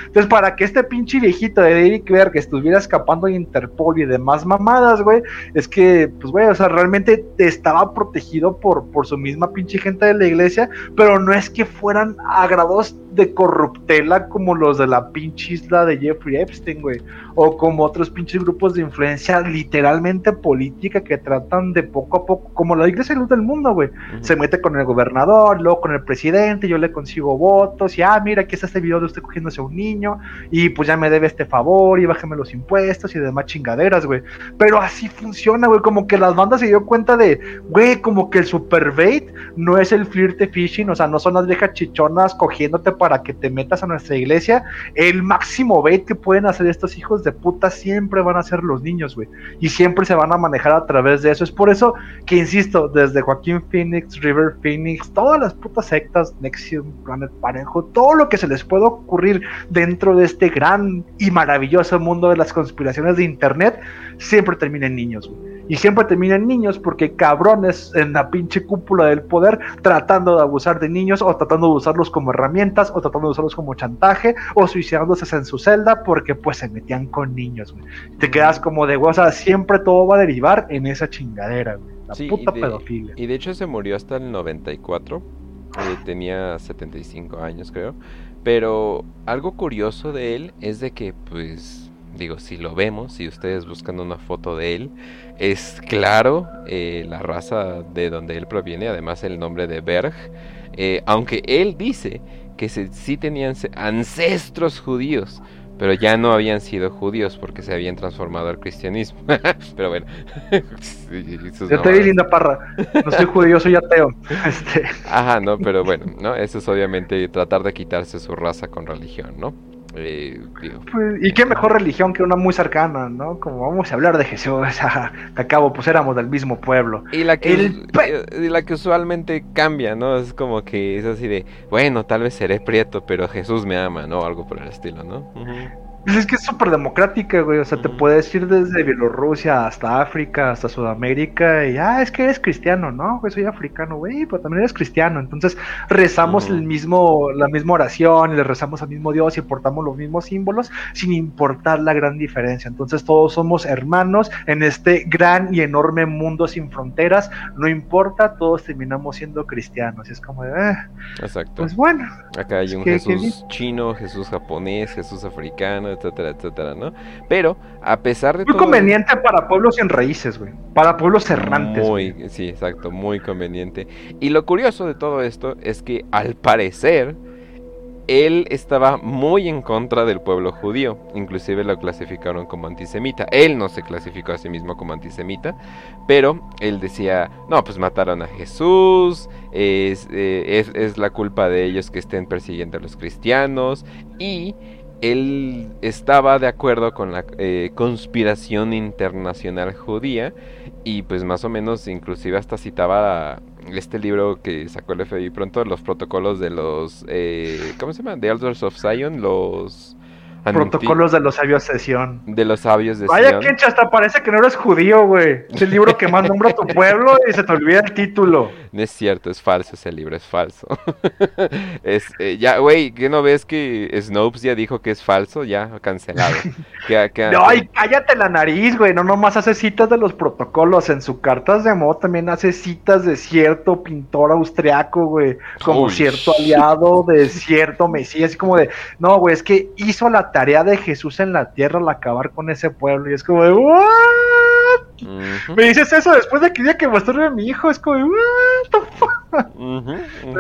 Speaker 2: entonces, para que este pinche viejito de Eric que estuviera escapando de Interpol y demás mamadas, güey, es que, pues, güey, o sea, realmente estaba protegido por, por su misma pinche gente de la iglesia, pero no es que fueran agradados de corruptela como los de la pinche isla de Jeffrey Epstein, güey. O como otros pinches grupos de influencia literalmente política que tratan de poco a poco, como la iglesia luz del mundo, güey. Se mete con el gobernador, luego con el presidente, yo le consigo votos, y ah, mira, aquí está este video de usted cogiéndose a un niño, y pues ya me debe este favor, y bájeme los impuestos y demás chingaderas, güey. Pero así funciona, güey, como que las bandas se dio cuenta de, güey, como que el super bait no es el flirte fishing, o sea, no son las viejas chichonas cogiéndote para que te metas a nuestra iglesia, el máximo bait que pueden hacer estos hijos de puta siempre van a ser los niños, güey. Y siempre se van a manejar a través de eso. Es por eso que, insisto, desde Joaquín Phoenix, River Phoenix, todas las putas sectas, Nexium, Planet Parejo, todo lo que se les pueda ocurrir dentro de este gran y maravilloso mundo de las conspiraciones de Internet, siempre termina en niños, güey Y siempre terminan niños porque cabrones en la pinche cúpula del poder tratando de abusar de niños o tratando de usarlos como herramientas o tratando de usarlos como chantaje o suicidándose en su celda porque pues se metían con niños, güey. Te quedas como de, güey, o sea, siempre todo va a derivar en esa chingadera, güey. La puta
Speaker 1: y de, pedofilia. Y de hecho se murió hasta el 94. Eh, tenía 75 años, creo. Pero algo curioso de él es de que, pues, digo, si lo vemos, si ustedes buscan una foto de él, es claro eh, la raza de donde él proviene, además el nombre de Berg, eh, aunque él dice que sí tenían ancestros judíos, pero ya no habían sido judíos porque se habían transformado al cristianismo. pero bueno.
Speaker 2: Yo estoy linda parra. No soy judío, soy ateo. Este.
Speaker 1: Ajá, no, pero bueno, ¿no? Eso es obviamente tratar de quitarse su raza con religión, ¿no?
Speaker 2: Eh, pues, y qué mejor religión que una muy cercana, ¿no? Como vamos a hablar de Jesús, que acabo, pues éramos del mismo pueblo.
Speaker 1: Y la que, y la que usualmente cambia, ¿no? Es como que es así de, bueno, tal vez seré prieto, pero Jesús me ama, ¿no? Algo por el estilo, ¿no?
Speaker 2: Pues es que es súper democrática, güey. O sea, te puedes ir desde Bielorrusia hasta África, hasta Sudamérica. Y, ah, es que eres cristiano, ¿no? Güey, soy africano, güey, pero también eres cristiano. Entonces, rezamos el mismo, la misma oración y le rezamos al mismo Dios y portamos los mismos símbolos sin importar la gran diferencia. Entonces, todos somos hermanos en este gran y enorme mundo sin fronteras. No importa, todos terminamos siendo cristianos. Y es como de, eh,
Speaker 1: Exacto.
Speaker 2: Pues bueno.
Speaker 1: Acá hay un Jesús chino, Jesús japonés, Jesús africano etcétera, etcétera, ¿no? Pero, a pesar de
Speaker 2: muy conveniente para pueblos sin raíces, güey. Para pueblos errantes.
Speaker 1: Muy, sí, exacto, muy conveniente. Y lo curioso de todo esto es que, al parecer, él estaba muy en contra del pueblo judío, inclusive lo clasificaron como antisemita. Él no se clasificó a sí mismo como antisemita, pero él decía, no, pues mataron a Jesús, es, eh, es la culpa de ellos que estén persiguiendo a los cristianos y él estaba de acuerdo con la eh, conspiración internacional judía y pues más o menos inclusive hasta citaba este libro que sacó el FBI pronto, los protocolos de los, eh, ¿cómo se llama? The Elders of Zion, los
Speaker 2: Protocolos de los sabios de Sion.
Speaker 1: De los sabios de
Speaker 2: Vaya, Kencha, hasta parece que no eres judío, güey. Es el libro que más nombra tu pueblo y se te olvida el título.
Speaker 1: No es cierto, es falso ese libro, es falso. es, eh, ya, güey, ¿qué no ves que Snopes ya dijo que es falso? Ya, cancelado.
Speaker 2: no, ay, cállate la nariz, güey. No nomás hace citas de los protocolos. En sus cartas de amor también hace citas de cierto pintor austriaco, güey. Como cierto aliado de cierto mesías. Así como de, no, güey, es que hizo la tarea de Jesús en la tierra al acabar con ese pueblo. Y es como de, ¿what? Me dices eso después de que día que mostré a mi hijo. Es como ¿what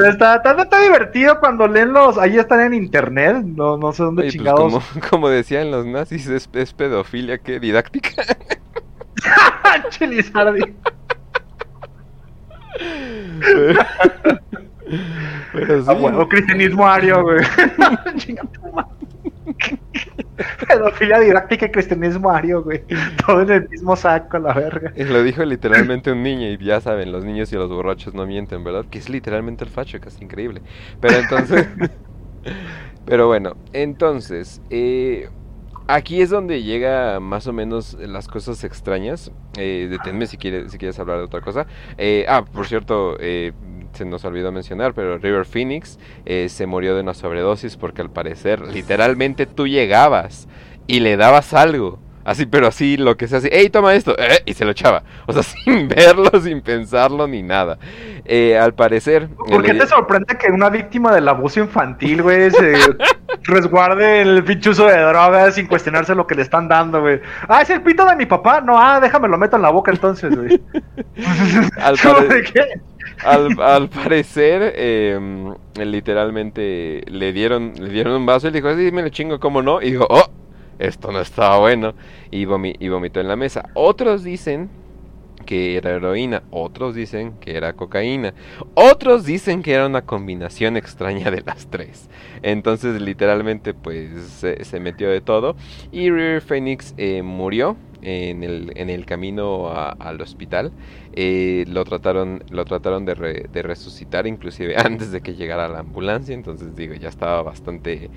Speaker 2: está, está, divertido cuando leen los. Ahí están en internet. No, no sé dónde pues, chingados.
Speaker 1: como, decían los nazis, es, pedofilia que didáctica.
Speaker 2: Chilizardi. Pero ah, bueno, cristianismo ario, güey. Pedofilia didáctica y cristianismo ario, güey. Todo en el mismo saco, la verga.
Speaker 1: Lo dijo literalmente un niño, y ya saben, los niños y los borrachos no mienten, ¿verdad? Que es literalmente el facho, que es increíble. Pero entonces. pero bueno, entonces. Eh, aquí es donde llega más o menos las cosas extrañas. Eh, deténme si quieres, si quieres hablar de otra cosa. Eh, ah, por cierto, eh, se nos olvidó mencionar, pero River Phoenix eh, se murió de una sobredosis porque al parecer literalmente tú llegabas y le dabas algo. Así, pero así lo que se hace, ¡Ey, toma esto! Eh, y se lo echaba. O sea, sin verlo, sin pensarlo ni nada. Eh, al parecer.
Speaker 2: ¿Por qué te sorprende que una víctima del abuso infantil, güey, se resguarde el pinchuzo de drogas sin cuestionarse lo que le están dando, güey? Ah, es el pito de mi papá. No, ah, déjame lo meto en la boca entonces, güey.
Speaker 1: al, al, parecer, em, literalmente le dieron, le dieron un vaso y dijo, sí, me lo chingo, ¿cómo no? Y dijo, oh, esto no estaba bueno. Y, y vomitó en la mesa. Otros dicen que era heroína, otros dicen que era cocaína, otros dicen que era una combinación extraña de las tres. Entonces literalmente pues se, metió de todo y River Phoenix eh, murió en el, en el camino al hospital. Eh, lo trataron, lo trataron de, resucitar, inclusive antes de que llegara la ambulancia. Entonces digo, ya estaba bastante,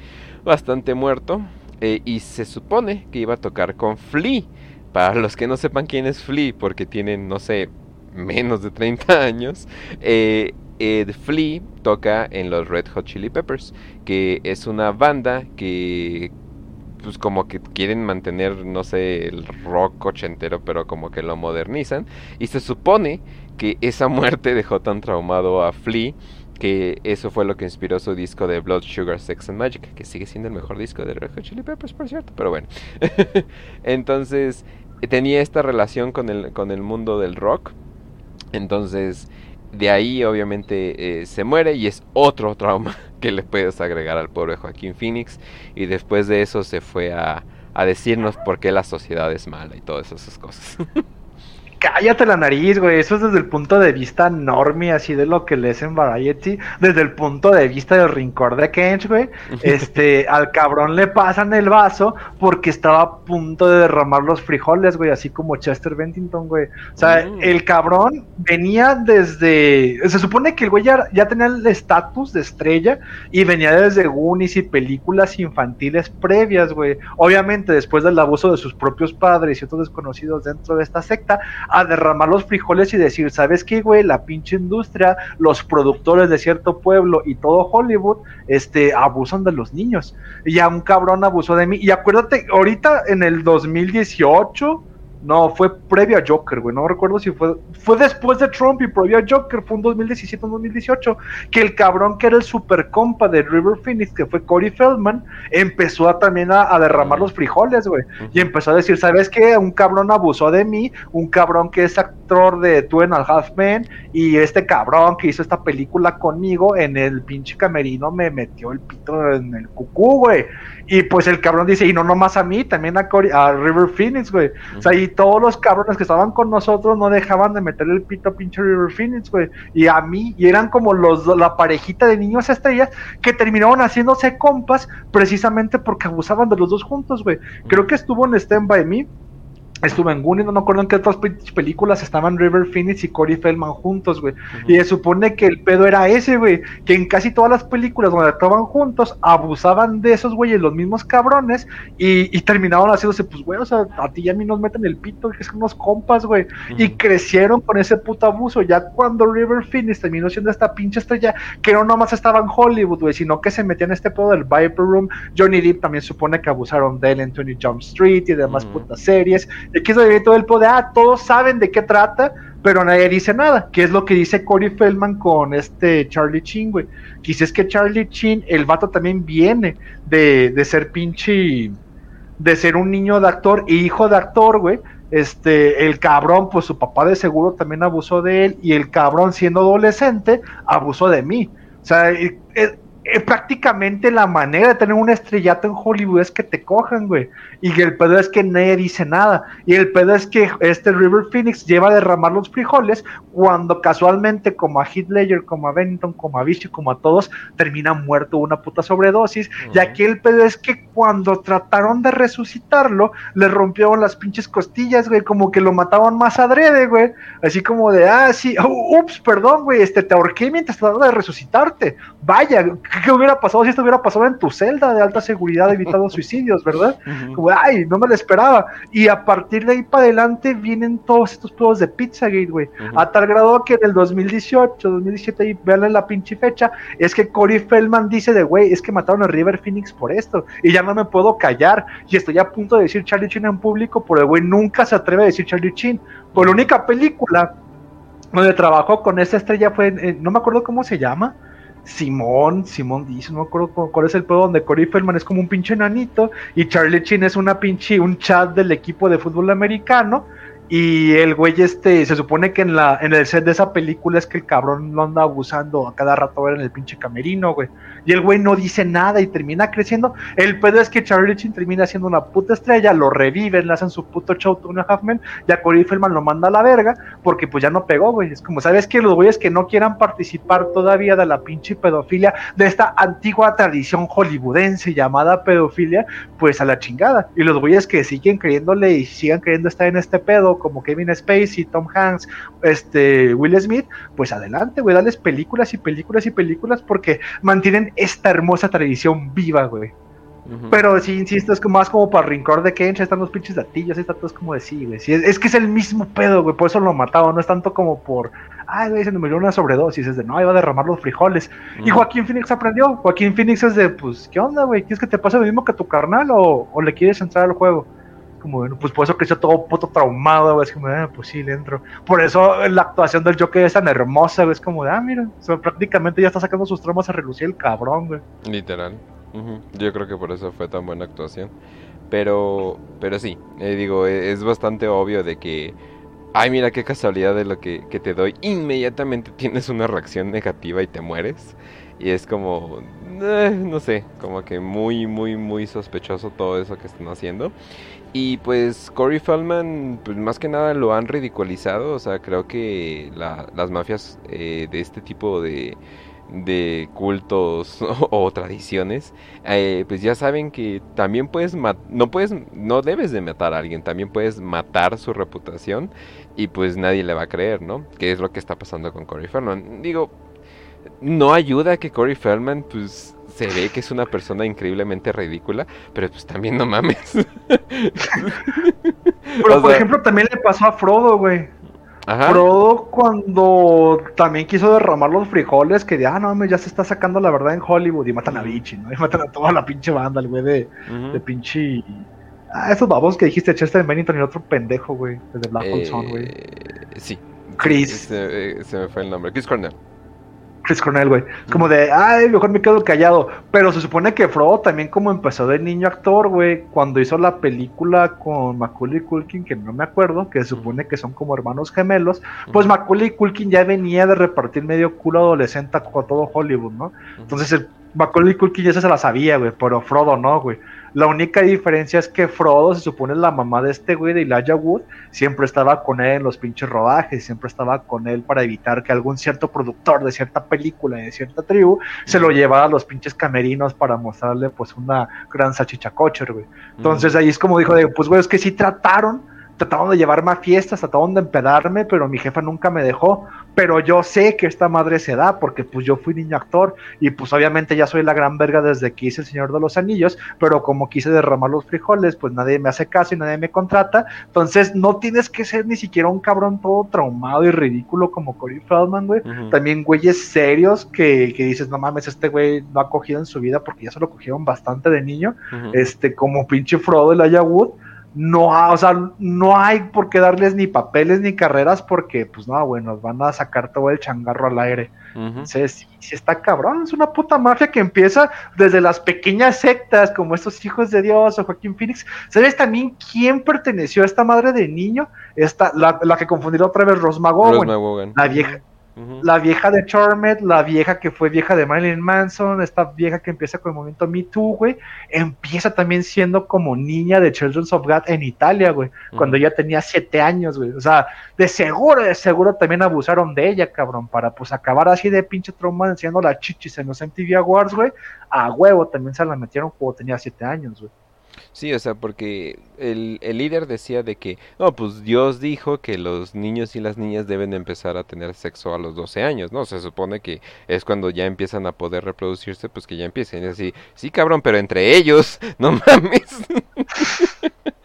Speaker 1: bastante muerto. Eh, y se supone que iba a tocar con Flea. Para los que no sepan quién es Flea, porque tienen, no sé, menos de 30 años, eh, Ed Flea toca en los Red Hot Chili Peppers, que es una banda que pues como que quieren mantener, no sé, el rock ochentero, pero como que lo modernizan. Y se supone que esa muerte dejó tan traumado a Flea que eso fue lo que inspiró su disco de Blood Sugar Sex and Magic, que sigue siendo el mejor disco de Red Hot Chili Peppers, por cierto, pero bueno. Entonces, tenía esta relación con el, con el mundo del rock. Entonces, de ahí obviamente eh, se muere y es otro trauma que le puedes agregar al pobre Joaquín Phoenix. Y después de eso se fue a, a decirnos por qué la sociedad es mala y todas esas cosas.
Speaker 2: cállate la nariz, güey. Eso es desde el punto de vista normie, así de lo que lees en Variety. Desde el punto de vista del rincón de Kench, güey. Este, al cabrón le pasan el vaso porque estaba a punto de derramar los frijoles, güey. Así como Chester Bennington, güey. O sea, mm. el cabrón venía desde. Se supone que el güey ya, ya tenía el estatus de estrella y venía desde Goonies y películas infantiles previas, güey. Obviamente, después del abuso de sus propios padres y otros desconocidos dentro de esta secta, a derramar los frijoles y decir, ¿sabes qué, güey? La pinche industria, los productores de cierto pueblo y todo Hollywood, este, abusan de los niños. Y ya un cabrón abusó de mí. Y acuérdate, ahorita en el 2018 no, fue previo a Joker, güey. No recuerdo si fue. Fue después de Trump y previo a Joker. Fue en 2017 o 2018. Que el cabrón que era el super compa de River Phoenix, que fue Corey Feldman, empezó a, también a, derramar los frijoles, güey. Y empezó a decir: ¿Sabes qué? Un cabrón abusó de mí. Un cabrón que es actor de Two and a Half Men. Y este cabrón que hizo esta película conmigo en el pinche camerino me metió el pito en el cucú, güey. Y pues el cabrón dice, y no nomás a mí, también a, a River Phoenix, güey. O sea, y todos los cabrones que estaban con nosotros no dejaban de meterle el pito a pinche River Phoenix, güey. Y a mí, y eran como los la parejita de niños estrellas que terminaron haciéndose compas precisamente porque abusaban de los dos juntos, güey. Creo que estuvo en Stand By Me Estuve en Goonies, no me acuerdo en qué otras películas estaban River Phoenix y Corey Feldman juntos, güey. Y se supone que el pedo era ese, güey. Que en casi todas las películas donde estaban juntos, abusaban de esos güeyes, los mismos cabrones, y, terminaban haciéndose, pues, güey, o sea, a ti y a mí nos meten el pito, que son unos compas, güey. Y crecieron con ese puto abuso. Ya cuando River Phoenix terminó siendo esta pinche estrella, que no nomás estaba en Hollywood, güey, sino que se metía en este pedo del Viper Room. Johnny Depp también supone que abusaron de él en Tony Jump Street y demás putas series que eso todo el poder, ah, todos saben de qué trata, pero nadie dice nada, que es lo que dice Corey Feldman con este Charlie Chin, güey. Quizás que Charlie Chin, el vato también viene de, de ser pinche, de ser un niño de actor y hijo de actor, güey. Este, el cabrón, pues su papá de seguro también abusó de él y el cabrón siendo adolescente abusó de mí. O sea, eh, prácticamente la manera de tener un estrellato en Hollywood es que te cojan, güey. Y el pedo es que nadie dice nada. Y el pedo es que este River Phoenix lleva a derramar los frijoles cuando casualmente, como a Heath Ledger, como a Benton, como a Vichy, como a todos, termina muerto una puta sobredosis. Y aquí el pedo es que cuando trataron de resucitarlo, le rompieron las pinches costillas, güey. Como que lo mataban más adrede, güey. Así como de, ah, sí, ups, perdón, güey, este, te ahorqué mientras trataba de resucitarte. Vaya, ¿qué hubiera pasado si esto hubiera pasado en tu celda de alta seguridad evitando suicidios, verdad? Como, ay, no me lo esperaba. Y a partir de ahí para adelante vienen todos estos juegos de Pizzagate, güey. A tal grado que en el 2018, 2017, y veanle la pinche fecha, es que Corey Feldman dice de, güey, es que mataron a River Phoenix por esto. Y ya no me puedo callar. Y estoy a punto de decir Charlie Chin en público, pero el güey nunca se atreve a decir Charlie Chin. Por la única película donde trabajó con esa estrella fue, no me acuerdo cómo se llama, Simón, Simón dice, no me acuerdo cuál es el pedo donde Corey Feldman es como un pinche nanito y Charlie Chin es una pinche, un chat del equipo de fútbol americano y el güey este, se supone que en la en el set de esa película es que el cabrón lo anda abusando a cada rato ver en el pinche camerino, güey. Y el güey no dice nada y termina creciendo. El pedo es que Charlie Chin termina siendo una puta estrella, lo reviven, le hacen su puto show to una Halfman, ya Corey Feldman lo manda a la verga, porque pues ya no pegó, güey. Es como, ¿sabes que Los güeyes que no quieran participar todavía de la pinche pedofilia, de esta antigua tradición hollywoodense llamada pedofilia, pues a la chingada. Y los güeyes que siguen creyéndole y sigan creyendo estar en este pedo como Kevin Spacey, Tom Hanks, este, Will Smith, pues adelante, güey, dales películas y películas y películas porque mantienen esta hermosa tradición viva, güey. Pero si insisto, es más como para rincón de Kench, están los pinches gatillos, está todo es como de sí, güey. es, que es el mismo pedo, güey, por eso lo matado, no es tanto como por, ay, güey, se me murió una sobredosis, es de, no, iba a derramar los frijoles. Y Joaquín Phoenix aprendió, Joaquín Phoenix es de, pues, ¿qué onda, güey? ¿Quieres que te pase lo mismo que tu carnal o, o le quieres entrar al juego? Como, bueno, pues por eso creció todo puto traumado, güey, es como, ah, pues sí, le entro. Por eso la actuación del Joker es tan hermosa, güey, es como, ah, mira, prácticamente ya está sacando sus traumas a relucir el cabrón, güey.
Speaker 1: Literal. Yo creo que por eso fue tan buena actuación. Pero, pero sí, eh, digo, e, es bastante obvio de que, ay, mira qué casualidad de lo que, que te doy. Inmediatamente tienes una reacción negativa y te mueres. Y es como, eh, no sé, como que muy, muy, muy sospechoso todo eso que están haciendo. Y pues Corey Feldman, pues más que nada lo han ridiculizado. O sea, creo que las mafias eh, de este tipo de, de cultos o, tradiciones, eh, pues ya saben que también puedes no puedes, no debes de matar a alguien, también puedes matar su reputación y pues nadie le va a creer, ¿no? Que es lo que está pasando con Corey Feldman. Digo, no ayuda que Corey Feldman, pues se ve que es una persona increíblemente ridícula, pero pues también no mames.
Speaker 2: pero por ejemplo también le pasó a Frodo, güey. Ajá. Frodo cuando también quiso derramar los frijoles, que de, ah, no mames, ya se está sacando la verdad en Hollywood y matan a Vichy, ¿no? Y matan a toda la pinche banda, el güey de, de pinche... Ah, esos babos que dijiste, Chester Bennington y otro pendejo, güey, de Black Hole Sun, güey.
Speaker 1: Eh, sí.
Speaker 2: Chris.
Speaker 1: Se, se, me fue el nombre. Chris Cornell.
Speaker 2: Chris Cornell, güey. Como de, ay, mejor me quedo callado. Pero se supone que Frodo también como empezó de niño actor, güey, cuando hizo la película con Macaulay Culkin, que no me acuerdo, que se supone que son como hermanos gemelos, pues Macaulay Culkin ya venía de repartir medio culo adolescente con todo Hollywood, ¿no? Entonces el Macaulay Culkin ya se la sabía, güey, pero Frodo no, güey. La única diferencia es que Frodo, se supone la mamá de este güey de Elijah Wood, siempre estaba con él en los pinches rodajes, siempre estaba con él para evitar que algún cierto productor de cierta película y de cierta tribu se lo llevara a los pinches camerinos para mostrarle pues una gran salchicha güey. Entonces ahí es como dijo, de, pues güey, es que sí trataron trataron de llevarme a fiestas, trataron de empedarme, pero mi jefa nunca me dejó. Pero yo sé que esta madre se da porque pues yo fui niño actor y pues obviamente ya soy la gran verga desde que hice El Señor de los Anillos, pero como quise derramar los frijoles, pues nadie me hace caso y nadie me contrata. Entonces no tienes que ser ni siquiera un cabrón todo traumado y ridículo como Corey Feldman, güey. También güeyes serios que, que, dices, no mames, este güey no ha cogido en su vida porque ya se lo cogieron bastante de niño. Este, como pinche Frodo el Ayawood no, o sea, no hay por qué darles ni papeles ni carreras porque, pues no, bueno, van a sacar todo el changarro al aire. Entonces, sí, está cabrón, es una puta mafia que empieza desde las pequeñas sectas como estos hijos de Dios o Joaquín Phoenix. ¿Sabes también quién perteneció a esta madre de niño? Esta, la, la que confundió otra vez Rose la vieja la vieja de Charmed, la vieja que fue vieja de Marilyn Manson, esta vieja que empieza con el movimiento Me Too, güey, empieza también siendo como niña de Children's of God en Italia, güey, cuando ella tenía siete años, güey. O sea, de seguro, de seguro también abusaron de ella, cabrón, para pues acabar así de pinche trauma enseñando la chichis en los MTV Awards, güey. A huevo también se la metieron cuando tenía siete años, güey.
Speaker 1: Sí, o sea, porque el, el, líder decía de que, no, pues Dios dijo que los niños y las niñas deben empezar a tener sexo a los 12 años, ¿no? Se supone que es cuando ya empiezan a poder reproducirse, pues que ya empiecen. Y así, sí, cabrón, pero entre ellos, no mames.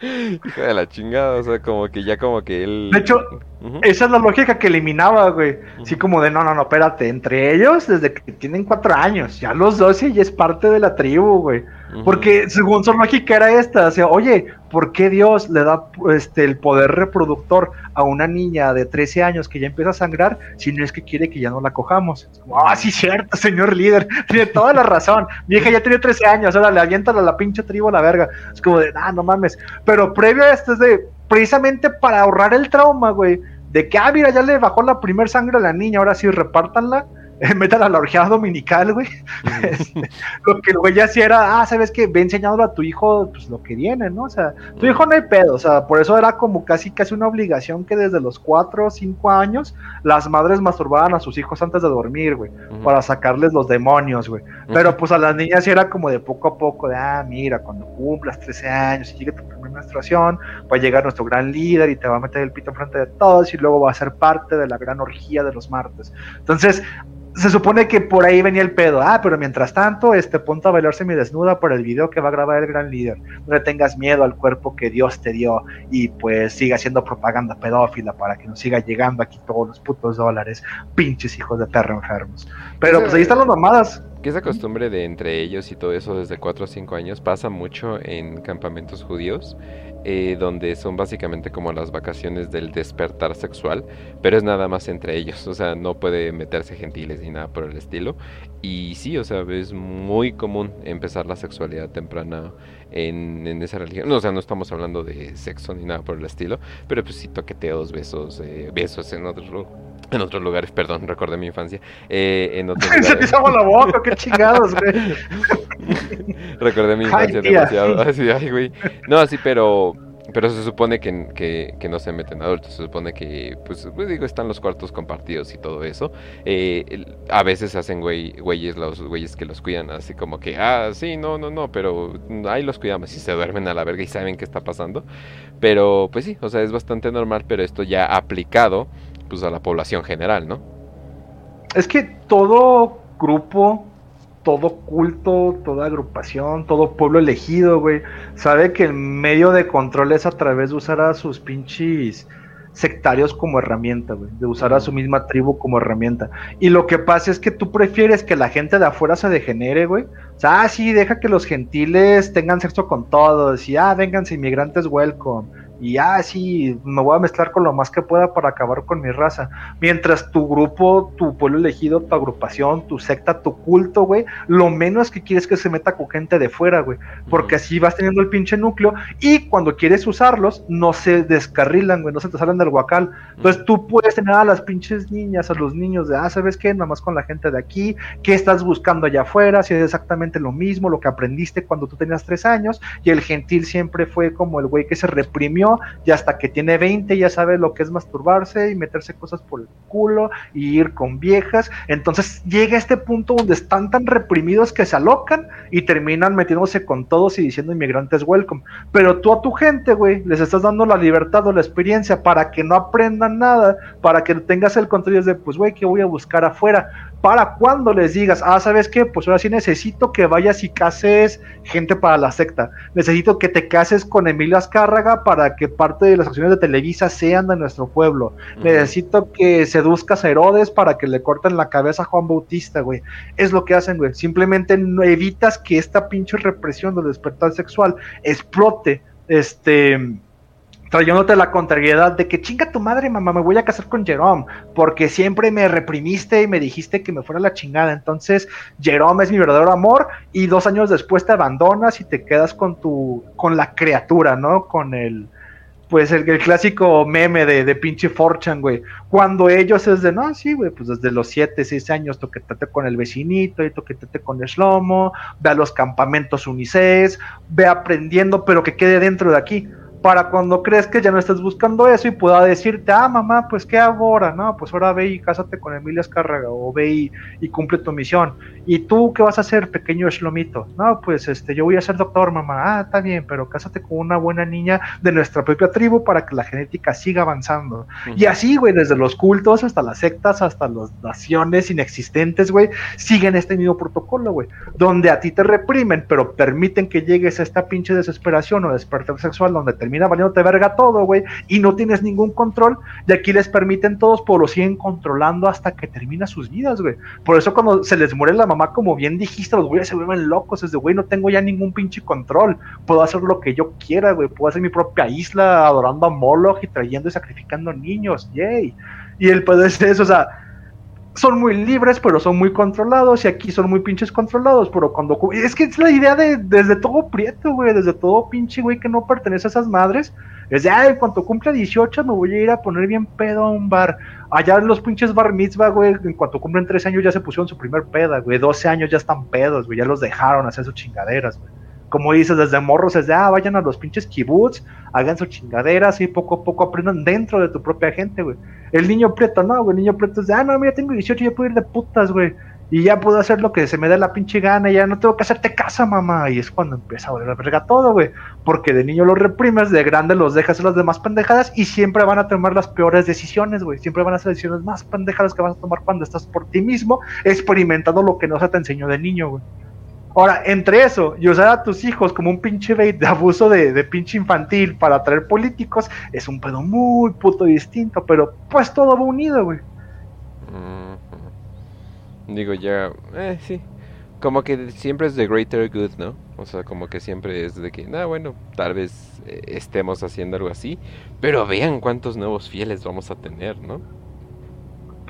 Speaker 1: De la chingada, o sea, como que ya como que él...
Speaker 2: De hecho, esa es la lógica que eliminaba, güey. Así como de, no, no, no, espérate, entre ellos desde que tienen cuatro años, ya los 12 ya es parte de la tribu, güey. Porque según su lógica era esta, o sea, oye, ¿por qué Dios le da este, el poder reproductor a una niña de 13 años que ya empieza a sangrar si no es que quiere que ya no la cojamos? ah, sí, cierto, señor líder, tiene toda la razón. Mi hija ya tiene 13 años, ahora le avienta a la pinche tribu a la verga. Es como de, ah, no mames. Pero previo a esto es de, precisamente para ahorrar el trauma, güey, de que, ah, mira, ya le bajó la primer sangre a la niña, ahora sí, repártanla metan a la orgía dominical, güey. lo que el güey ya hacía era, ah, ¿sabes qué? Ve enseñándolo a tu hijo, pues lo que viene, ¿no? O sea, tu hijo no hay pedo, o sea, por eso era como casi casi una obligación que desde los cuatro o cinco años las madres masturbaban a sus hijos antes de dormir, güey, para sacarles los demonios, güey. Pero pues a las niñas sí era como de poco a poco, de, ah, mira, cuando cumplas 13 años y llegue tu primera menstruación, va a llegar nuestro gran líder y te va a meter el pito enfrente de todos y luego va a ser parte de la gran orgía de los martes. Entonces, se supone que por ahí venía el pedo. Ah, pero mientras tanto, este punto a bailarse mi desnuda por el video que va a grabar el gran líder. No le tengas miedo al cuerpo que Dios te dio y pues siga haciendo propaganda pedófila para que nos siga llegando aquí todos los putos dólares. Pinches hijos de perro enfermos. Pero pues ahí están las mamadas.
Speaker 1: Que esa costumbre de entre ellos y todo eso desde 4 o 5 años pasa mucho en campamentos judíos. Eh, donde son básicamente como las vacaciones del despertar sexual, pero es nada más entre ellos, o sea, no puede meterse gentiles ni nada por el estilo. Y sí, o sea, es muy común empezar la sexualidad temprana en, esa religión. O sea, no estamos hablando de sexo ni nada por el estilo, pero pues sí toqueteos, besos, eh, besos en otros en otros lugares, perdón, recordé mi infancia. Eh, en otros
Speaker 2: Se te la boca, qué chingados, güey.
Speaker 1: recordé mi infancia demasiado. Así, ay, güey. No, sí, pero pero se supone que, que, no se meten adultos, se supone que, pues, pues, digo, están los cuartos compartidos y todo eso. Eh, a veces hacen güey, güeyes los güeyes que los cuidan, así como que, ah, sí, no, no, no, pero ahí los cuidamos y se duermen a la verga y saben qué está pasando. Pero, pues sí, o sea, es bastante normal, pero esto ya aplicado, pues, a la población general, ¿no?
Speaker 2: Es que todo grupo todo culto, toda agrupación, todo pueblo elegido, güey, sabe que el medio de control es a través de usar a sus pinches sectarios como herramienta, güey, de usar a su misma tribu como herramienta. Y lo que pasa es que tú prefieres que la gente de afuera se degenere, güey. O sea, ah, sí, deja que los gentiles tengan sexo con todos, y ah, vénganse inmigrantes, welcome y ah, sí, me voy a mezclar con lo más que pueda para acabar con mi raza. Mientras tu grupo, tu pueblo elegido, tu agrupación, tu secta, tu culto, güey, lo menos que quieres que se meta con gente de fuera, güey, porque así vas teniendo el pinche núcleo y cuando quieres usarlos, no se descarrilan, güey, no se te salen del guacal. Entonces tú puedes tener a las pinches niñas, a los niños de, ah, ¿sabes qué? Nada más con la gente de aquí, ¿qué estás buscando allá afuera? Si es exactamente lo mismo, lo que aprendiste cuando tú tenías tres años, y el gentil siempre fue como el güey que se reprimió y hasta que tiene 20 ya sabe lo que es masturbarse y meterse cosas por el culo y ir con viejas. Entonces llega este punto donde están tan reprimidos que se alocan y terminan metiéndose con todos y diciendo inmigrantes welcome. Pero tú a tu gente, güey, les estás dando la libertad o la experiencia para que no aprendan nada, para que tengas el control de, pues, güey, ¿qué voy a buscar afuera? Para cuando les digas, ah, ¿sabes qué? Pues ahora sí necesito que vayas y cases gente para la secta. Necesito que te cases con Emilio Azcárraga para que parte de las acciones de Televisa sean de nuestro pueblo. Necesito que seduzcas a Herodes para que le corten la cabeza a Juan Bautista, güey. Es lo que hacen, güey. Simplemente no evitas que esta pinche represión del despertar sexual explote. Este trayéndote la contrariedad de que chinga tu madre, mamá, me voy a casar con Jerome, porque siempre me reprimiste y me dijiste que me fuera la chingada. Entonces, Jerome es mi verdadero amor, y dos años después te abandonas y te quedas con tu, con la criatura, ¿no? Con el, pues el, clásico meme de, de pinche Forchan, güey. Cuando ellos es de, no, sí, güey, pues desde los 7, 6 años toquetate con el vecinito y toquetate con el slomo, ve a los campamentos unices, ve aprendiendo, pero que quede dentro de aquí para cuando crees que ya no estás buscando eso y pueda decirte, ah, mamá, pues qué ahora, no, pues ahora ve y cásate con Emilia Escárraga o ve y, cumple tu misión. ¿Y tú qué vas a hacer, pequeño Shlomito? No, pues este, yo voy a ser doctor, mamá. Ah, está bien, pero cásate con una buena niña de nuestra propia tribu para que la genética siga avanzando. Y así, güey, desde los cultos hasta las sectas, hasta las naciones inexistentes, güey, siguen este mismo protocolo, güey, donde a ti te reprimen, pero permiten que llegues a esta pinche desesperación o despertar sexual donde te termina valiéndote verga todo, güey, y no tienes ningún control, y aquí les permiten todos, pero lo siguen controlando hasta que termina sus vidas, güey. Por eso cuando se les muere la mamá, como bien dijiste, los güeyes se vuelven locos, es de, güey, no tengo ya ningún pinche control, puedo hacer lo que yo quiera, güey, puedo hacer mi propia isla adorando a Moloch y trayendo y sacrificando niños, yay. Y el poder es eso, o sea, son muy libres, pero son muy controlados, y aquí son muy pinches controlados, pero cuando... Es que es la idea de desde todo prieto, güey, desde todo pinche, güey, que no pertenece a esas madres. Es de, ay, en cuanto cumpla 18 me voy a ir a poner bien pedo a un bar. Allá en los pinches bar mitzvah, güey, en cuanto cumplen 13 años ya se pusieron su primer peda, güey. 12 años ya están pedos, güey, ya los dejaron hacer sus chingaderas, güey como dices, desde morros es de, ah, vayan a los pinches kibbutz, hagan sus chingaderas y poco a poco aprendan dentro de tu propia gente, güey. El niño prieto, no, güey, el niño prieto es de, ah, no, mira, tengo 18, ya puedo ir de putas, güey. y ya puedo hacer lo que se me dé la pinche gana, ya no tengo que hacerte casa, mamá. Y es cuando empieza a volver a verga todo, güey. Porque de niño los reprimes, de grande los dejas en las demás pendejadas y siempre van a tomar las peores decisiones, güey. Siempre van a ser decisiones más pendejadas que vas a tomar cuando estás por ti mismo, experimentando lo que no se te enseñó de niño, güey. Ahora, entre eso y usar a tus hijos como un pinche bait de abuso de, de pinche infantil para atraer políticos, es un pedo muy puto distinto, pero pues todo va unido, güey.
Speaker 1: Digo, ya, eh, sí. Como que siempre es the greater good, ¿no? O sea, como que siempre es de que, ah, bueno, tal vez eh, estemos haciendo algo así, pero vean cuántos nuevos fieles vamos a tener, ¿no?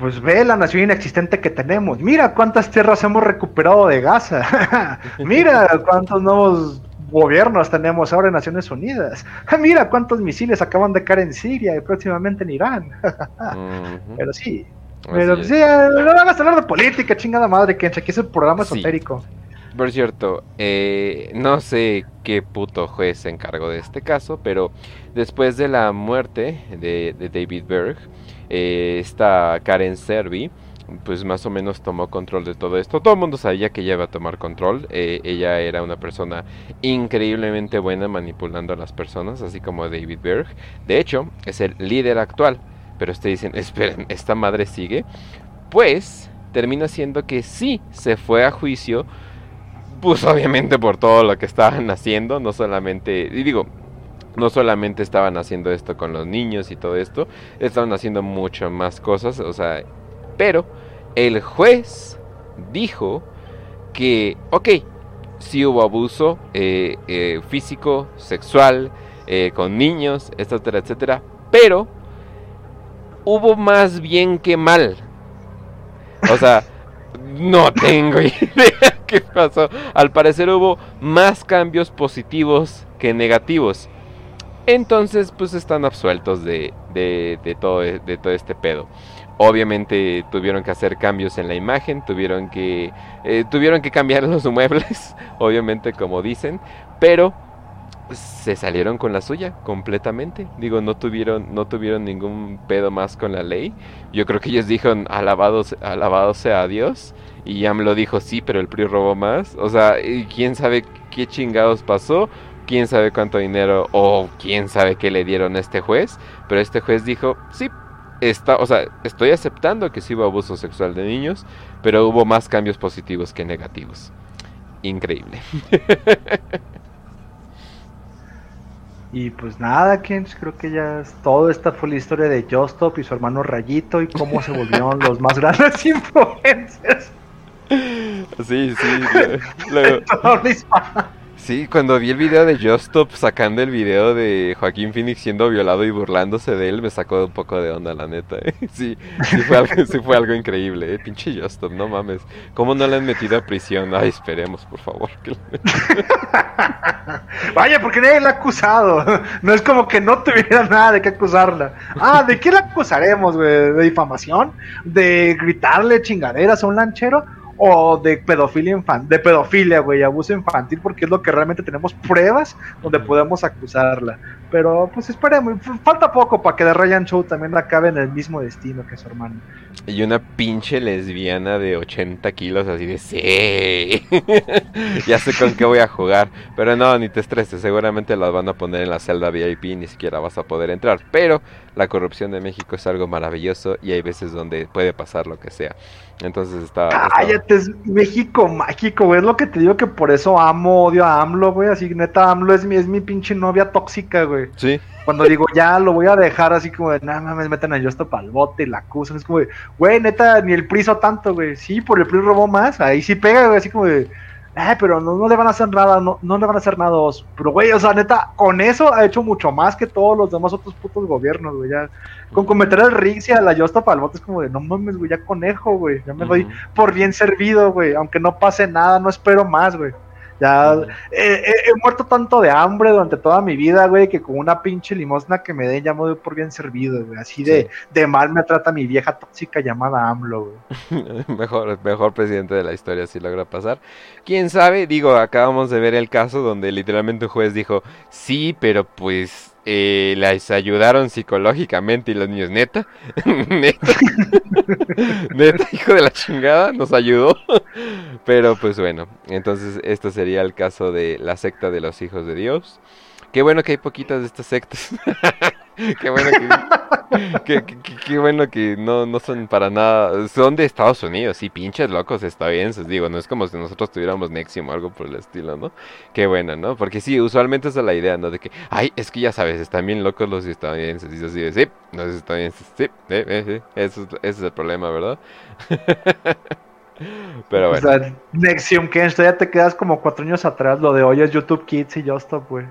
Speaker 2: Pues ve la nación inexistente que tenemos. Mira cuántas tierras hemos recuperado de Gaza. Mira cuántos nuevos gobiernos tenemos ahora en Naciones Unidas. Mira cuántos misiles acaban de caer en Siria y próximamente en Irán. Pero sí, pero sí, no van a hablar de política, chingada madre, que aquí es el programa esotérico.
Speaker 1: Por cierto, eh, no sé qué puto juez se encargó de este caso, pero después de la muerte de, David Berg, eh, esta Karen Servi, pues más o menos tomó control de todo esto. Todo el mundo sabía que ella iba a tomar control. Eh, ella era una persona increíblemente buena manipulando a las personas, así como David Berg. De hecho, es el líder actual pero ustedes dicen, esperen, ¿esta madre sigue? Pues termina siendo que sí se fue a juicio, pues obviamente por todo lo que estaban haciendo, no solamente, y digo, no solamente estaban haciendo esto con los niños y todo esto, estaban haciendo muchas más cosas, o sea, pero el juez dijo que, ok, sí hubo abuso eh, eh, físico, sexual, eh, con niños, etcétera, etcétera, pero hubo más bien que mal. O sea, no tengo idea qué pasó. Al parecer hubo más cambios positivos que negativos. Entonces, pues están absueltos de, de, todo, de todo este pedo. Obviamente tuvieron que hacer cambios en la imagen, tuvieron que, eh, tuvieron que cambiar los muebles, obviamente como dicen, pero se salieron con la suya completamente. Digo, no tuvieron, no tuvieron ningún pedo más con la ley. Yo creo que ellos dijeron, alabado, alabado sea Dios. Y lo dijo, sí, pero el PRI robó más. O sea, quién sabe qué chingados pasó. Quién sabe cuánto dinero o quién sabe qué le dieron a este juez. Pero este juez dijo, sí, está, o sea, estoy aceptando que sí hubo abuso sexual de niños, pero hubo más cambios positivos que negativos. Increíble.
Speaker 2: Y pues nada, Kens, creo que ya es todo. Esta fue la historia de Justop y su hermano Rayito y cómo se volvieron los más grandes influencers.
Speaker 1: Sí, sí. Luego, Sí, cuando vi el video de Justop sacando el video de Joaquín Phoenix siendo violado y burlándose de él, me sacó un poco de onda, la neta. ¿eh? Sí, sí fue, algo, sí fue algo increíble, ¿eh? pinche Justop, no mames. ¿Cómo no le han metido a prisión? Ay, esperemos, por favor.
Speaker 2: Vaya, porque nadie la ha acusado. No es como que no tuviera nada de qué acusarla. Ah, ¿de qué la acusaremos, güey? ¿De difamación? ¿De gritarle chingaderas a un lanchero? O de pedofilia infantil, de pedofilia, güey, abuso infantil, porque es lo que realmente tenemos pruebas donde podemos acusarla. Pero pues esperemos, falta poco para que The Ryan Show también acabe en el mismo destino que su hermano.
Speaker 1: Y una pinche lesbiana de 80 kilos así de sí. ya sé con qué voy a jugar. Pero no, ni te estreses, seguramente las van a poner en la celda VIP y ni siquiera vas a poder entrar. Pero la corrupción de México es algo maravilloso y hay veces donde puede pasar lo que sea. Entonces está.
Speaker 2: Cállate, es México mágico, güey. Es lo que te digo que por eso amo, odio a AMLO, güey. Así neta, AMLO es mi, es mi pinche novia tóxica, güey.
Speaker 1: Sí.
Speaker 2: Cuando digo, ya lo voy a dejar así como de, nada me meten a Justo para el bote y la acusan. Es como de, güey, neta, ni el PRI tanto, güey. Sí, por el PRI robó más. Ahí sí pega, güey. Así como de, eh, pero no, no, le van a hacer nada, no, no le van a hacer nada. Pero, güey, o sea, neta, con eso ha hecho mucho más que todos los demás otros putos gobiernos, güey. Ya, con cometer el Riggs y a la Yosta para el bote es como de, no mames, güey, ya conejo, güey. Ya me doy por bien servido, güey. Aunque no pase nada, no espero más, güey. Ya he muerto tanto de hambre durante toda mi vida, güey, que con una pinche limosna que me den ya me doy por bien servido, güey. Así de, de mal me trata mi vieja tóxica llamada AMLO,
Speaker 1: güey. mejor, mejor presidente de la historia si logra pasar. Quién sabe, digo, acabamos de ver el caso donde literalmente un juez dijo, sí, pero pues eh, les ayudaron psicológicamente y los niños, neta, neta, neta, hijo de la chingada, nos ayudó. Pero pues bueno, entonces esto sería el caso de la secta de los hijos de Dios. Qué bueno que hay poquitas de estas sectas. qué bueno que, bueno que no, no son para nada. Son de Estados Unidos, sí, pinches locos estadounidenses. Digo, no es como si nosotros tuviéramos Nexium o algo por el estilo, ¿no? Qué bueno, ¿no? Porque sí, usualmente esa es la idea, ¿no? De que, ay, es que ya sabes, están bien locos los estadounidenses. Y así de, sí, los estadounidenses, sí, eh, eh, sí. Eso, ese es el problema, ¿verdad? Pero bueno. O sea,
Speaker 2: Nexium, que ya te quedas como cuatro años atrás. Lo de hoy es YouTube Kids y Stop, güey.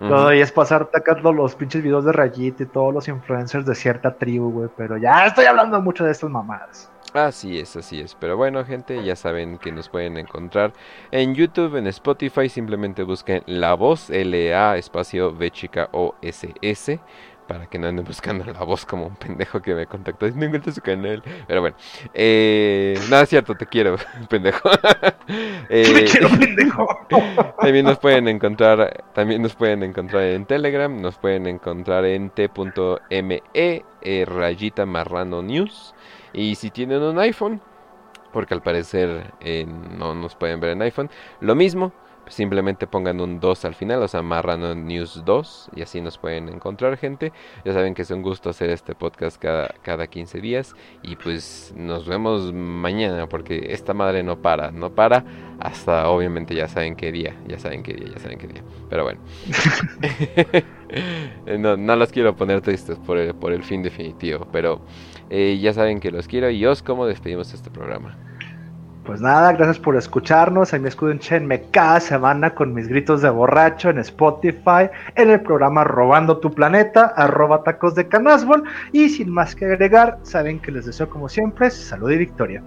Speaker 2: Y es pasar sacando los pinches videos de Rayit y todos los influencers de cierta tribu, güey. Pero ya estoy hablando mucho de estas mamadas.
Speaker 1: Así es, así es. Pero bueno, gente, ya saben que nos pueden encontrar en YouTube, en Spotify. Simplemente busquen La Voz, L-A, espacio V chica O S S para que no anden buscando la voz como un pendejo que me contactó. No encuentro su canal. Pero bueno. Eh, nada es cierto, te quiero, pendejo.
Speaker 2: eh, quiero, pendejo.
Speaker 1: también nos pueden encontrar, también nos pueden encontrar en Telegram, nos pueden encontrar en t.me eh, rayita marrano news. Y si tienen un iPhone, porque al parecer eh, no nos pueden ver en iPhone, lo mismo simplemente pongan un 2 al final, o sea, Marrano News 2, y así nos pueden encontrar, gente. Ya saben que es un gusto hacer este podcast cada, cada 15 días, y pues nos vemos mañana, porque esta madre no para, no para hasta obviamente ya saben qué día, ya saben qué día, ya saben qué día. Pero bueno, no, no los quiero poner tristes por el, por el fin definitivo, pero eh, ya saben que los quiero, y os, ¿cómo despedimos este programa?
Speaker 2: Pues nada, gracias por escucharnos. Ahí me escúchenme cada semana con mis gritos de borracho en Spotify, en el programa Robando tu Planeta, arroba tacos de canasbol. Y sin más que agregar, saben que les deseo como siempre salud y victoria.